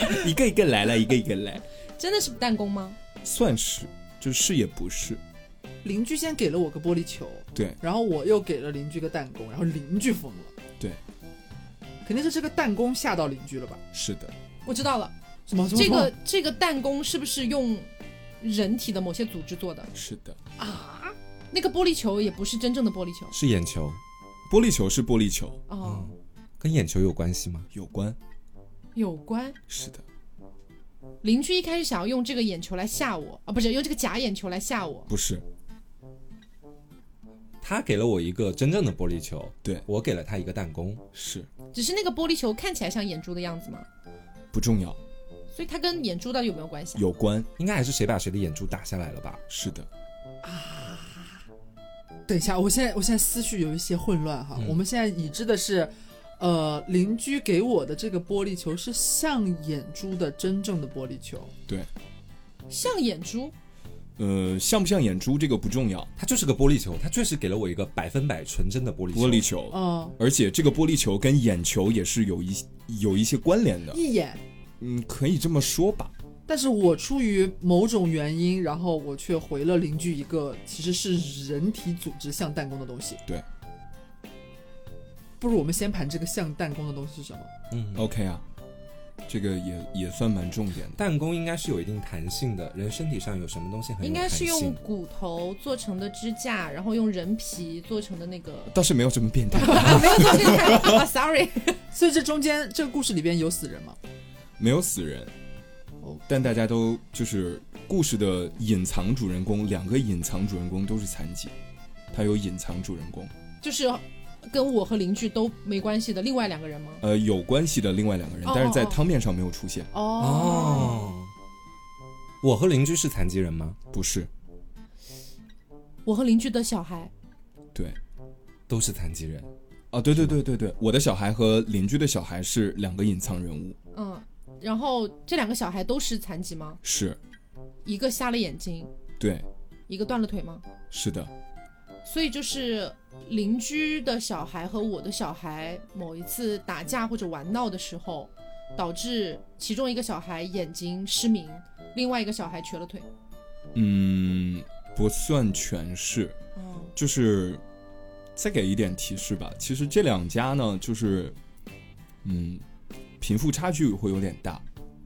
一个一个来了，一个一个来，真的是弹弓吗？算是，就是也不是，邻居先给了我个玻璃球，对，然后我又给了邻居个弹弓，然后邻居疯了。对，肯定是这个弹弓吓到邻居了吧？是的，我知道了，什么？这个这个弹弓是不是用人体的某些组织做的？是的。啊，那个玻璃球也不是真正的玻璃球是眼球，玻璃球是玻璃球，哦，嗯，跟眼球有关系吗？有关，有关。是的，邻居一开始想要用这个眼球来吓我啊，不是用这个假眼球来吓我。不是，他给了我一个真正的玻璃球，对我给了他一个弹弓。是只是那个玻璃球看起来像眼珠的样子吗，不重要，所以它跟眼珠到底有没有关系啊？有关，应该还是谁把谁的眼珠打下来了吧？是的，啊等一下，我现在我现在思绪有一些混乱哈。嗯我们现在已知的是，呃，邻居给我的这个玻璃球是像眼珠的真正的玻璃球。对，像眼珠，呃，像不像眼珠这个不重要，它就是个玻璃球，它确实给了我一个百分百纯真的玻璃球。玻璃球，嗯，而且这个玻璃球跟眼球也是有一有一些关联的，一眼。嗯，可以这么说吧，但是我出于某种原因，然后我却回了邻居一个其实是人体组织像弹弓的东西。对，不如我们先盘这个像弹弓的东西是什么？嗯，OK 啊，这个也也算蛮重点的，弹弓应该是有一定弹性的，人身体上有什么东西很应该是用骨头做成的支架，然后用人皮做成的那个。倒是没有这么变态，啊，没有做这个太 啊，sorry。所以这中间这个故事里边有死人吗？没有死人。哦，但大家都就是故事的隐藏主人公，两个隐藏主人公都是残疾，他有隐藏主人公，就是跟我和邻居都没关系的另外两个人吗？呃，有关系的另外两个人哦，但是在汤面上没有出现，哦，哦。我和邻居是残疾人吗？不是，我和邻居的小孩，对，都是残疾人。啊，对对对对对，我的小孩和邻居的小孩是两个隐藏人物，嗯，然后这两个小孩都是残疾吗？是一个瞎了眼睛，对，一个断了腿吗？是的，所以就是邻居的小孩和我的小孩某一次打架或者玩闹的时候，导致其中一个小孩眼睛失明，另外一个小孩瘸了腿。嗯，不算全是，哦，就是再给一点提示吧。其实这两家呢，就是嗯，贫富差距会有点大，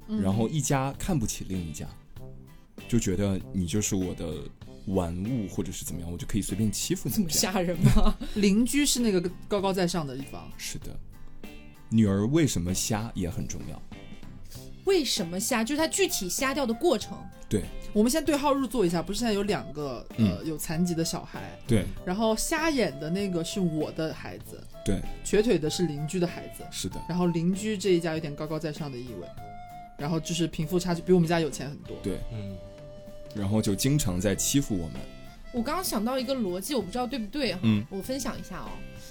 然后一家看不起另一家，就觉得你就是我的玩物或者是怎么样，我就可以随便欺负你这么。吓人吗？邻居是那个高高在上的一方，是的，女儿为什么瞎也很重要。为什么瞎？就是他具体瞎掉的过程。对。我们先对号入座一下，不是现在有两个呃嗯。有残疾的小孩，对。然后瞎眼的那个是我的孩子，对，瘸腿的是邻居的孩子，是的，然后邻居这一家有点高高在上的意味，然后就是贫富差距比我们家有钱很多。对，嗯，然后就经常在欺负我们。我刚刚想到一个逻辑，我不知道对不对哈，嗯。我分享一下哦，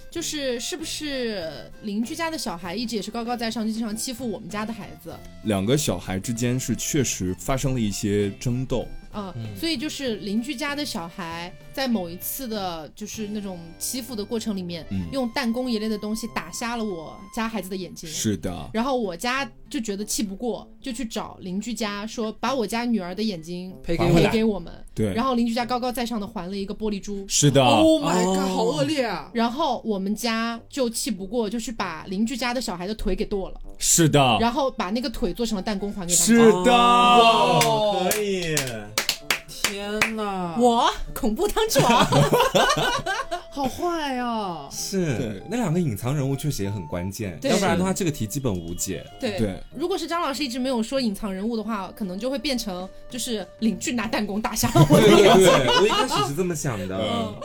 就是是不是邻居家的小孩一直也是高高在上，就经常欺负我们家的孩子？两个小孩之间是确实发生了一些争斗，啊、嗯所以就是邻居家的小孩在某一次的，就是那种欺负的过程里面，嗯用弹弓一类的东西打瞎了我家孩子的眼睛。是的，然后我家就觉得气不过，就去找邻居家说把我家女儿的眼睛赔赔给我给我们。对，然后邻居家高高在上的还了一个玻璃珠。是的，Oh my 哦 god，好恶劣啊！然后我们家就气不过，就去把邻居家的小孩的腿给剁了，是的，然后把那个腿做成了弹弓还给他是们。的，哦可以，天哪，我恐怖当之王，好坏哦！是对那两个隐藏人物确实也很关键，要不然的话这个题基本无解。对对如果是张老师一直没有说隐藏人物的话，可能就会变成就是邻居拿弹弓打下了我的对。对对，我一开始是这么想的。嗯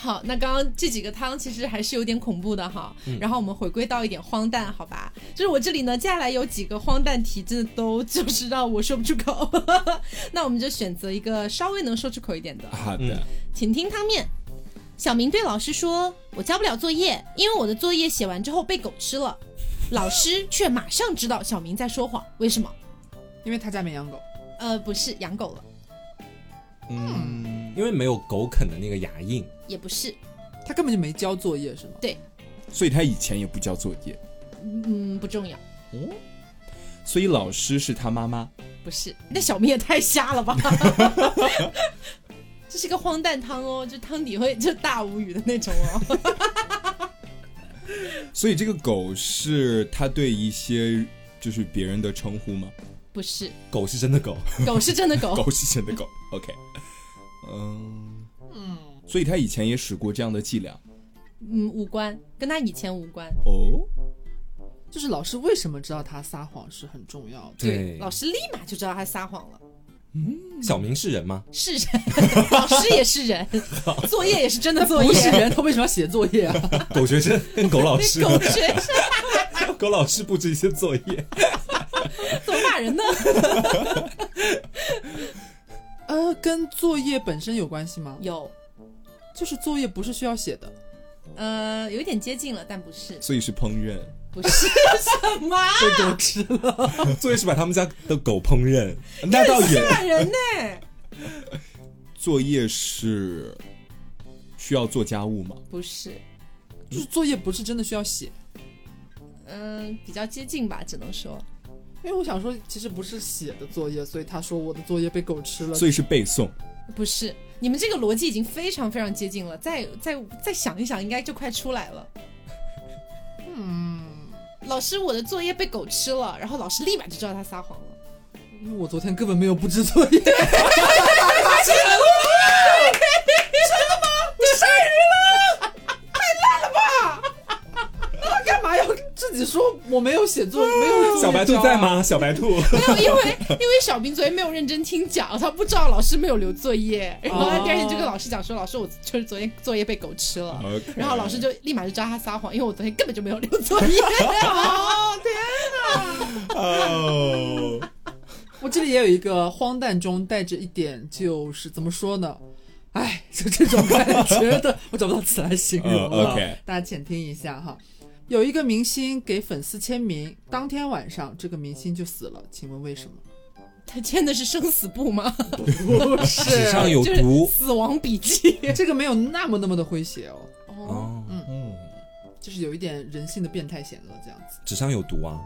好，那刚刚这几个汤其实还是有点恐怖的哈。然后我们回归到一点荒诞，好吧？就是我这里呢，接下来有几个荒诞题，真的都 就是让我说不出口。那我们就选择一个稍微能说出口一点的。好的嗯，请听汤面。小明对老师说：“我交不了作业，因为我的作业写完之后被狗吃了。”老师却马上知道小明在说谎，为什么？因为他家没养狗，呃，不是养狗了，嗯，因为没有狗啃的那个牙印，也不是，他根本就没交作业是吗？对所以他以前也不交作业，嗯，不重要，哦所以老师是他妈妈，不是。那小明也太瞎了吧！这是个荒诞汤哦，就汤底会就大无语的那种哦。所以这个狗是他对一些就是别人的称呼吗？不是，狗是真的狗，狗是真的狗，狗是真的狗，OK，嗯。嗯，所以他以前也使过这样的伎俩。嗯，无关，跟他以前无关。哦，就是老师为什么知道他撒谎是很重要的。对老师立马就知道他撒谎了。嗯。小明是人吗？是人，老师也是人，作业也是真的作业。不是人，他为什么要写作业啊？狗学生跟狗老师，狗学生。狗老师布置一些作业。人呢？呃，跟作业本身有关系吗？有，就是作业不是需要写的，呃，有一点接近了，但不是，所以是烹饪，不是什么啊被狗吃了。作业是把他们家的狗烹饪，那倒也，骂人呢？作业是需要做家务吗？不是，就是作业不是真的需要写，嗯、比较接近吧，只能说因为我想说，其实不是写的作业，所以他说我的作业被狗吃了。所以是背诵，不是。你们这个逻辑已经非常非常接近了，再再再想一想，应该就快出来了。嗯，老师，我的作业被狗吃了，然后老师立马就知道他撒谎了。因为我昨天根本没有布置作业。他干嘛要自己说我没有写作，没有小白兔在？吗？小白兔，没有，因为因为小兵昨天没有认真听讲，他不知道老师没有留作业，然后他第二天就跟老师讲说，老师我就是昨天 作业被狗吃了。然后老师就立马就知道他撒谎，因为我昨天根本就没有留作业。哦，天哦，我这里也有一个荒诞中带着一点，就是怎么说呢？哎，就这种感觉的，我找不到词来形容，OK 大家浅听一下哈。有一个明星给粉丝签名，当天晚上这个明星就死了，请问为什么？他签的是生死簿吗？不是 纸上是，就是有毒死亡笔记。这个没有那么那么的诙谐哦，哦，嗯，嗯，就是有一点人性的变态险恶这样子纸上有毒啊！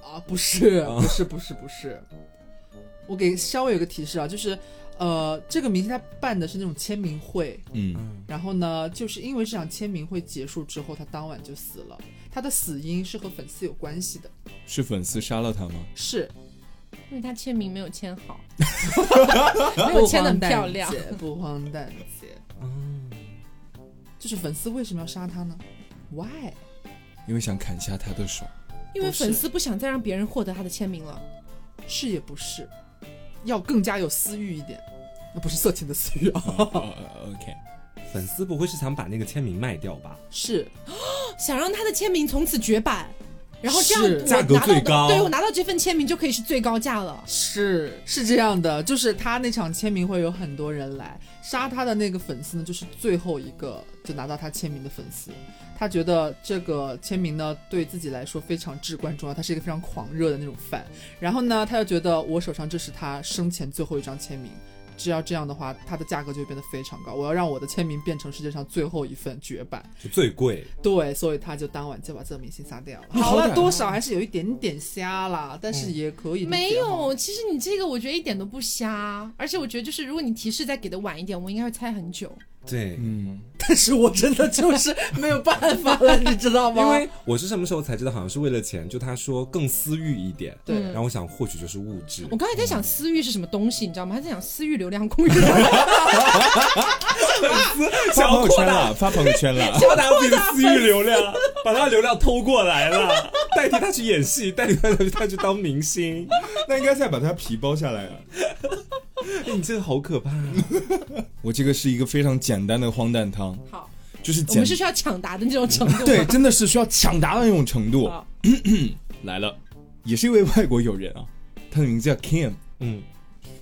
啊，不是，不是，不是，不是。我给稍微有个提示啊，就是呃，这个明星他办的是那种签名会，嗯，然后呢，就是因为这场签名会结束之后，他当晚就死了。他的死因是和粉丝有关系的，是粉丝杀了他吗？是因为他签名没有签好，没有签的很漂亮。不荒诞姐，嗯，就是粉丝为什么要杀他呢？Why？因为想砍下他的手。因为粉丝不想再让别人获得他的签名了。是也不是，要更加有私欲一点，那不是色情的私欲啊，哦 OK，粉丝不会是想把那个签名卖掉吧？是。想让他的签名从此绝版，然后这样是。我价格拿到的最高。对我拿到这份签名就可以是最高价了。是是这样的，就是他那场签名会有很多人来，杀他的那个粉丝呢，就是最后一个就拿到他签名的粉丝。他觉得这个签名呢对自己来说非常至关重要，他是一个非常狂热的那种 fan。然后呢，他又觉得我手上这是他生前最后一张签名，只要这样的话，它的价格就会变得非常高。我要让我的签名变成世界上最后一份绝版。就最贵。对，所以他就当晚就把这个明星杀掉了。好了，多少还是有一点点瞎啦，但是也可以没有，其实你这个我觉得一点都不瞎，而且我觉得就是如果你提示再给的晚一点，我应该会猜很久。对，嗯，但是我真的就是 没有办法了，你知道吗？因为我是什么时候才知道，好像是为了钱，就他说更私欲一点，对嗯然后我想或许就是物质我。刚才在想私欲是什么东西，你知道吗？还在想私域流量公寓。发朋友圈了，发朋友圈了。想拿自己的私域流量，把他的流量偷过来了，代替他去演戏，代替他他去当明星。那应该再把他皮剥下来啊。哎 你这个好可怕、啊！我这个是一个非常简单的荒诞汤，好，就是简我们是需要抢答的那种程度。对，，真的是需要抢答的那种程度。来了，也是一位外国友人啊，他的名字叫 Kim。嗯，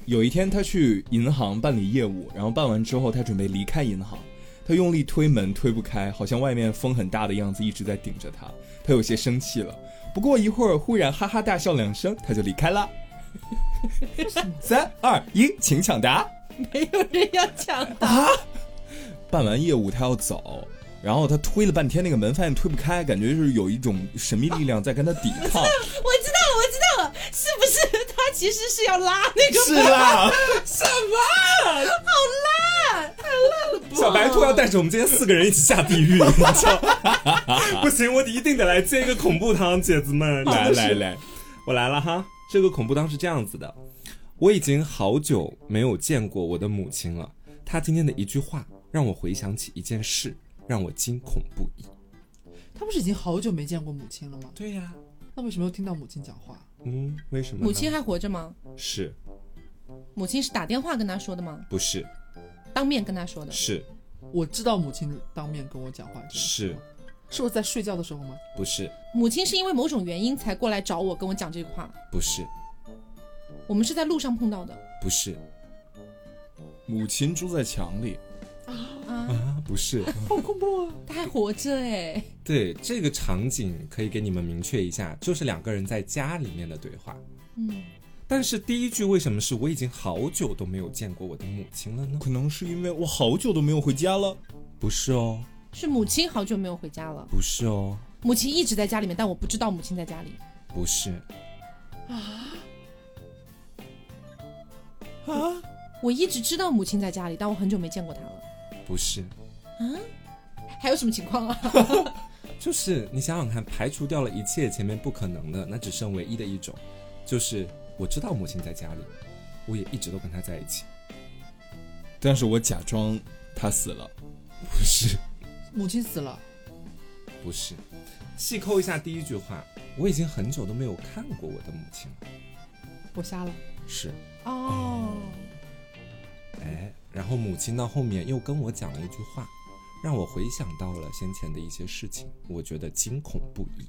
有一天，他去银行办理业务，然后办完之后，他准备离开银行。他用力推门，推不开，好像外面风很大的样子，一直在顶着他。他有些生气了。不过一会儿，忽然哈哈大笑两声，他就离开了。三二一，请抢答。没有人要抢答。啊！办完业务，他要走，然后他推了半天那个门，发现推不开，感觉就是有一种神秘力量在跟他抵抗。我知道了，我知道了，是不是他其实是要拉那个？是啦，小白兔要带着我们今天四个人一起下地狱，你知道？不行，我一定得来接一个恐怖汤，姐子们，来来来，我来了哈。这个恐怖当是这样子的，我已经好久没有见过我的母亲了。她今天的一句话让我回想起一件事，让我惊恐不已。他不是已经好久没见过母亲了吗？对呀、那为什么又听到母亲讲话？嗯，为什么？母亲还活着吗？是母亲是打电话跟他说的吗？不是当面跟他说的？是我知道母亲当面跟我讲话，是吗是我在睡觉的时候吗？不是母亲是因为某种原因才过来找我，跟我讲这个话。不是我们是在路上碰到的不是母亲住在墙里，啊，啊，不是。好恐怖啊！他还活着哎。对，这个场景可以给你们明确一下，就是两个人在家里面的对话。嗯，但是第一句为什么是我已经好久都没有见过我的母亲了呢？可能是因为我好久都没有回家了。不是哦，是母亲好久没有回家了，不是哦，母亲一直在家里面，但我不知道母亲在家里。不是啊啊，我一直知道母亲在家里，但我很久没见过她了。不是啊，还有什么情况啊？就是你想想看，排除掉了一切前面不可能的，那只剩唯一的一种，就是我知道母亲在家里，我也一直都跟她在一起。但是我假装她死了。不是，母亲死了，不是，细抠一下第一句话，我已经很久都没有看过我的母亲了。我瞎了。是，哦，哎，然后母亲到后面又跟我讲了一句话，让我回想到了先前的一些事情，我觉得惊恐不已。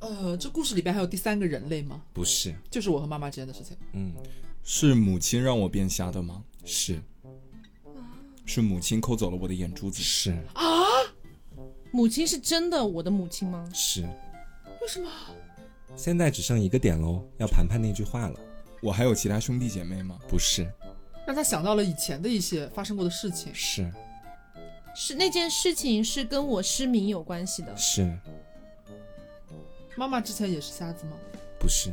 呃，这故事里边还有第三个人类吗？不是，就是我和妈妈之间的事情。嗯，是母亲让我变瞎的吗？是是母亲抠走了我的眼珠子。是啊母亲是真的我的母亲吗？是，为什么？现在只剩一个点喽，要盘盘那句话了。我还有其他兄弟姐妹吗？不是，让他想到了以前的一些发生过的事情。是是那件事情是跟我失明有关系的，是妈妈之前也是瞎子吗？不是？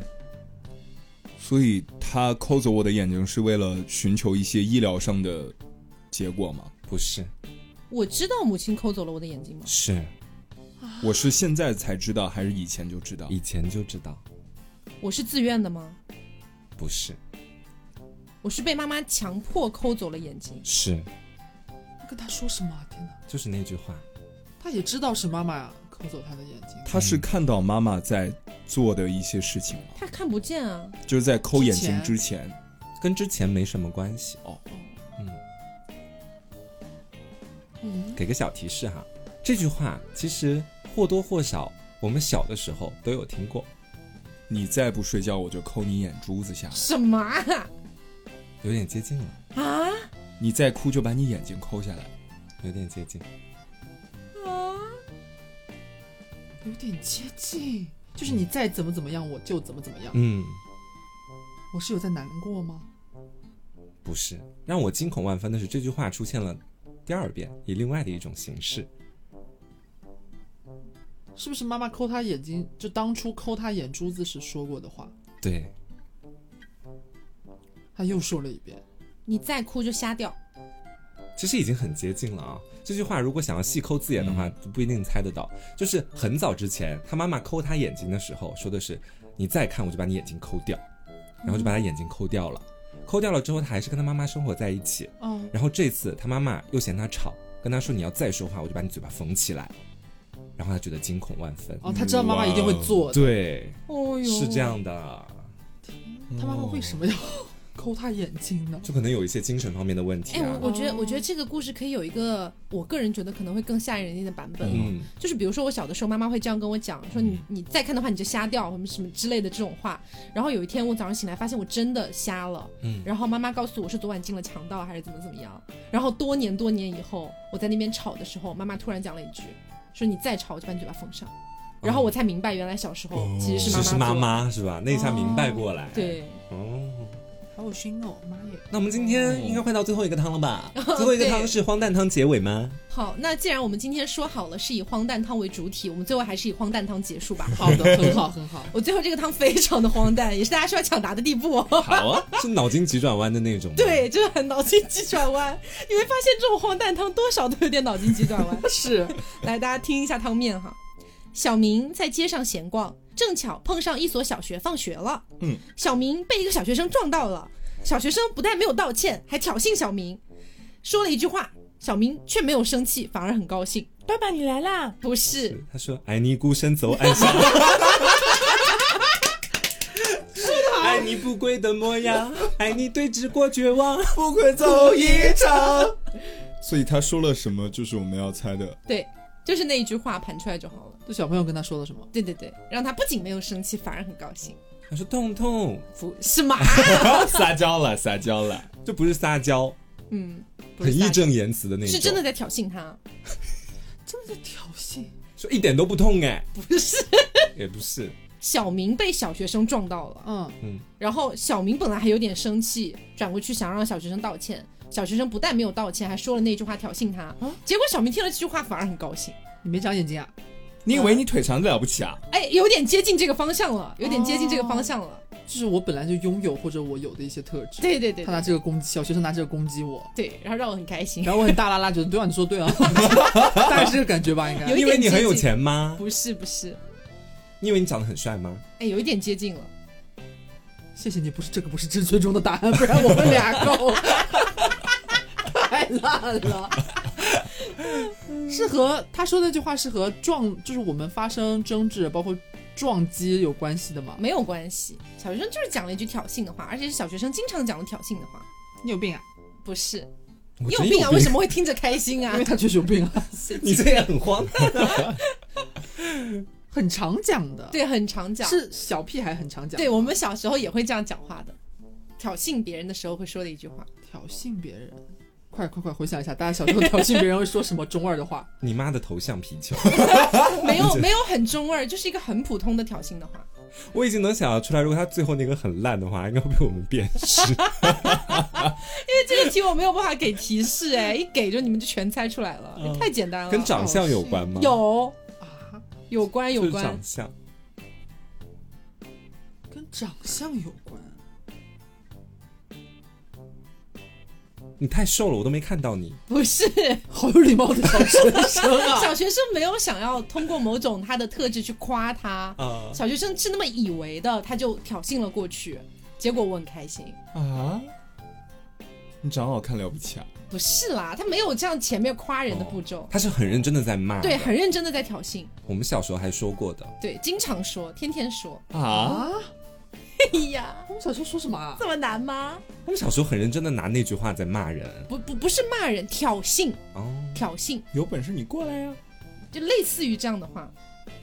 所以他抠走我的眼睛是为了寻求一些医疗上的结果吗？不是，我知道母亲抠走了我的眼睛吗？是我是现在才知道，还是以前就知道？以前就知道，我是自愿的吗？不是我是被妈妈强迫抠走了眼睛。是，跟他说什么啊？天哪！就是那句话。他也知道是妈妈抠走他的眼睛。他是看到妈妈在做的一些事情吗？他看不见啊，就是在抠眼睛之前，跟之前没什么关系哦。给个小提示哈，这句话其实或多或少我们小的时候都有听过，你再不睡觉，我就抠你眼珠子下来；什么啊？有点接近了，啊你再哭，就把你眼睛抠下来。有点接近。啊！有点接近，就是你再怎么怎么样，我就怎么怎么样。嗯，我是有在难过吗？不是，让我惊恐万分的是这句话出现了第二遍，以另外的一种形式。是不是妈妈抠他眼睛，就当初抠他眼珠子时说过的话，对，他又说了一遍。你再哭就瞎掉。其实已经很接近了啊。这句话如果想要细抠字眼的话，不一定猜得到。就是很早之前，他妈妈抠他眼睛的时候说的是：“你再看，我就把你眼睛抠掉。”然后就把他眼睛抠掉了。抠掉了之后，他还是跟他妈妈生活在一起。嗯，然后这次他妈妈又嫌他吵，跟他说：“你要再说话，我就把你嘴巴缝起来。”然后他觉得惊恐万分。哦，他知道妈妈一定会做的。对，哦哟，是这。样的，他妈妈为什么要抠他眼睛呢？就可能有一些精神方面的问题哎，啊。我我觉得，哦我觉得这个故事可以有一个，我个人觉得可能会更吓人一点的版本哦。嗯就是比如说我小的时候，妈妈会这样跟我讲，说你你再看的话你就瞎掉，什么什么之类的这种话。然后有一天我早上醒来发现我真的瞎了，嗯，然后妈妈告诉我是昨晚进了强盗还是怎么怎么样。然后多年多年以后，我在那边吵的时候，妈妈突然讲了一句，说你再吵我就把你嘴巴封上。然后我才明白，原来小时候其实是妈妈是 是妈。妈是吧？那一下明白过来。对，哦。好恶心哦，妈耶！那我们今天应该快到最后一个汤了吧？最后一个汤是荒诞汤结尾吗？好，那既然我们今天说好了是以荒诞汤为主体，我们最后还是以荒诞汤结束吧。好的，很好，很好。我最后这个汤非常的荒诞，也是大家需要抢答的地步哦。好啊，是脑筋急转弯的那种。，对，就是很脑筋急转弯。你会发现这种荒诞汤多少都有点脑筋急转弯。是，来，大家听一下汤面哈。小明在街上闲逛，正巧碰上一所小学放学了。嗯，小明被一个小学生撞到了，小学生不但没有道歉，还挑衅小明，说了一句话，小明却没有生气，反而很高兴。爸爸，你来啦？不是，他说：“爱你孤身走暗巷。”爱你不跪的模样，爱你对峙过绝望。不会走一场。所以他说了什么，就是我们要猜的。对，就是那一句话盘出来就好了。这小朋友跟他说了什么？对对对，让他不仅没有生气，反而很高兴。他说：“痛痛，不是吗？撒娇了，撒娇了。这不是撒娇，嗯，不是很义正言辞的那种，是真的在挑衅他。真的在挑衅。说一点都不痛哎，不是，也不是，小明被小学生撞到了，嗯，嗯，然后小明本来还有点生气，转过去想让小学生道歉。小学生不但没有道歉，还说了那句话挑衅他。结果小明听了这句话反而很高兴。你没长眼睛啊？你以为你腿长的了不起啊？哎，有点接近这个方向了，有点接近这个方向了。就是我本来就拥有或者我有的一些特质。对对对他拿这个攻击小学生拿这个攻击我，对，然后让我很开心。然后我很大啦啦，觉得对啊，你说对啊，大概是这个感觉吧，应该你以为你很有钱吗？不是不是，你以为你长得很帅吗？哎，有一点接近了。谢谢你，不是这个不是正最终的答案，不然我们俩够。太烂了。是和他说那句话是和撞，就是我们发生争执，包括撞击有关系的吗？没有关系，小学生就是讲了一句挑衅的话，而且是小学生经常讲的挑衅的话。你有病啊？不是，你有病啊？为什么会听着开心啊因为？他确实有病啊，你这也很荒诞。很常讲的。，对，很常讲。是小屁孩很常讲。对我们小时候也会这样讲话的，挑衅别人的时候会说的一句话。挑衅别人，快快快回想一下，大家小时候挑衅别人会说什么中二的话？你妈的头像皮球，没有 没有很中二，就是一个很普通的挑衅的话。我已经能想象出来，如果他最后那个很烂的话，应该会被我们辨识。因为这个题我没有办法给提示，哎，一给就你们就全猜出来了，也太简单了。跟长相有关吗？有啊，有关有就是关长，相。跟长相有你太瘦了，我都没看到你。不是好有礼貌的小学生啊！小学生没有想要通过某种他的特质去夸他，啊、小学生是那么以为的，他就挑衅了过去，结果我很开心。啊，你长好看了不起啊！不是啦，他没有这样前面夸人的步骤，他是很认真的在骂。对，很认真的在挑衅，我们小时候还说过的。对，经常说，天天说。啊，啊，哎呀，我们小时候说什么啊？这么难吗？我们小时候很认真的拿那句话在骂人。不不不是骂人，挑衅，哦，挑衅，有本事你过来呀！就类似于这样的话，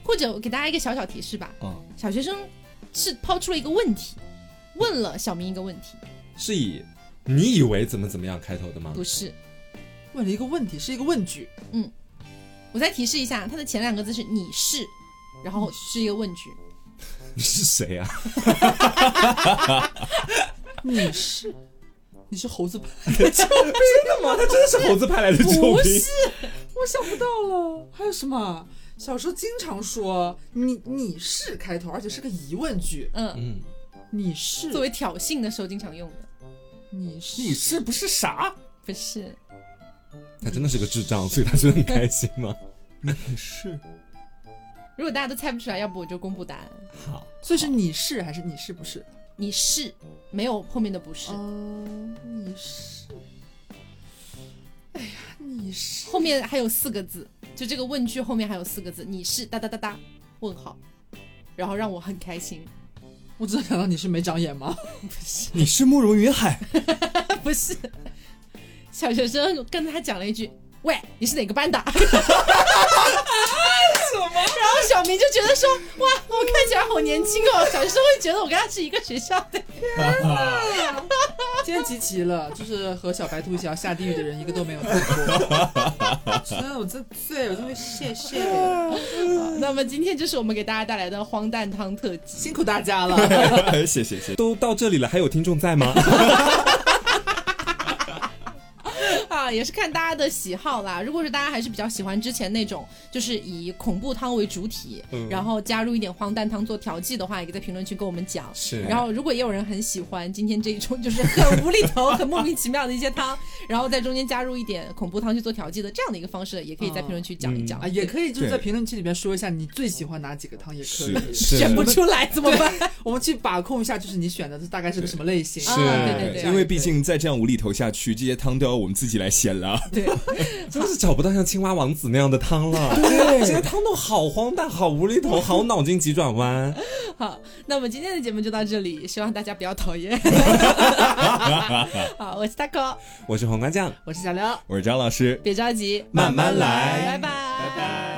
或者我给大家一个小小提示吧，啊，小学生是抛出了一个问题，问了小明一个问题，是以你以为怎么怎么样开头的吗？不是，问了一个问题，是一个问句。嗯我再提示一下，它的前两个字是你是，然后是一个问句，你是谁啊？你是你是猴子派，真的吗？他真的是猴子派来的救兵？不是，我想不到了。还有什么？小时候经常说你你是开头，而且是个疑问句。嗯，嗯，你是作为挑衅的时候经常用的，你是你是不是傻？不是，他真的是个智障，所以他觉得很开心吗？你是如果大家都猜不出来，要不我就公布答案，好，所以是你是还是你是不是？你是没有后面的不是，嗯，你是。哎呀，你是后面还有四个字，就这个问句后面还有四个字，你是哒哒哒哒问号，然后让我很开心，我只能想到你是没长眼吗？不是。你是慕容云海？不是，小学生跟他讲了一句：“喂，你是哪个班的？” 什么？然后小明就觉得说：“哇，我看起来好年轻哦。”小时候会觉得我跟他是一个学校的。今天集齐了，就是和小白兔一起要下地狱的人一个都没有。真的，我真醉，我真会谢谢，那么今天就是我们给大家带来的荒诞汤特辑。辛苦大家了。谢谢谢谢。都到这里了，还有听众在吗？啊，也是看大家的喜好啦。如果是大家还是比较喜欢之前那种，就是以恐怖汤为主体，嗯然后加入一点荒诞汤做调剂的话，也可以在评论区跟我们讲。是然后如果也有人很喜欢今天这一种就是很无厘头、很莫名其妙的一些汤，然后在中间加入一点恐怖汤去做调剂的这样的一个方式，也可以在评论区讲一讲。啊，也可以就是在评论区里面说一下你最喜欢哪几个汤，也可以。选不出来怎么办？我们去把控一下，就是你选的大概是个什么类型。啊是对对对因为毕竟再这样无厘头下去，这些汤都要我们自己来选了。对，真的是找不到像青蛙王子那样的汤了。对这些汤都好荒诞、好无厘头、好脑筋急转弯。好，那我们今天的节目就到这里，希望大家不要讨厌。好，我是 taco，我是黄瓜酱，我是小刘。我是张老师，别着急，慢慢来拜拜，拜拜。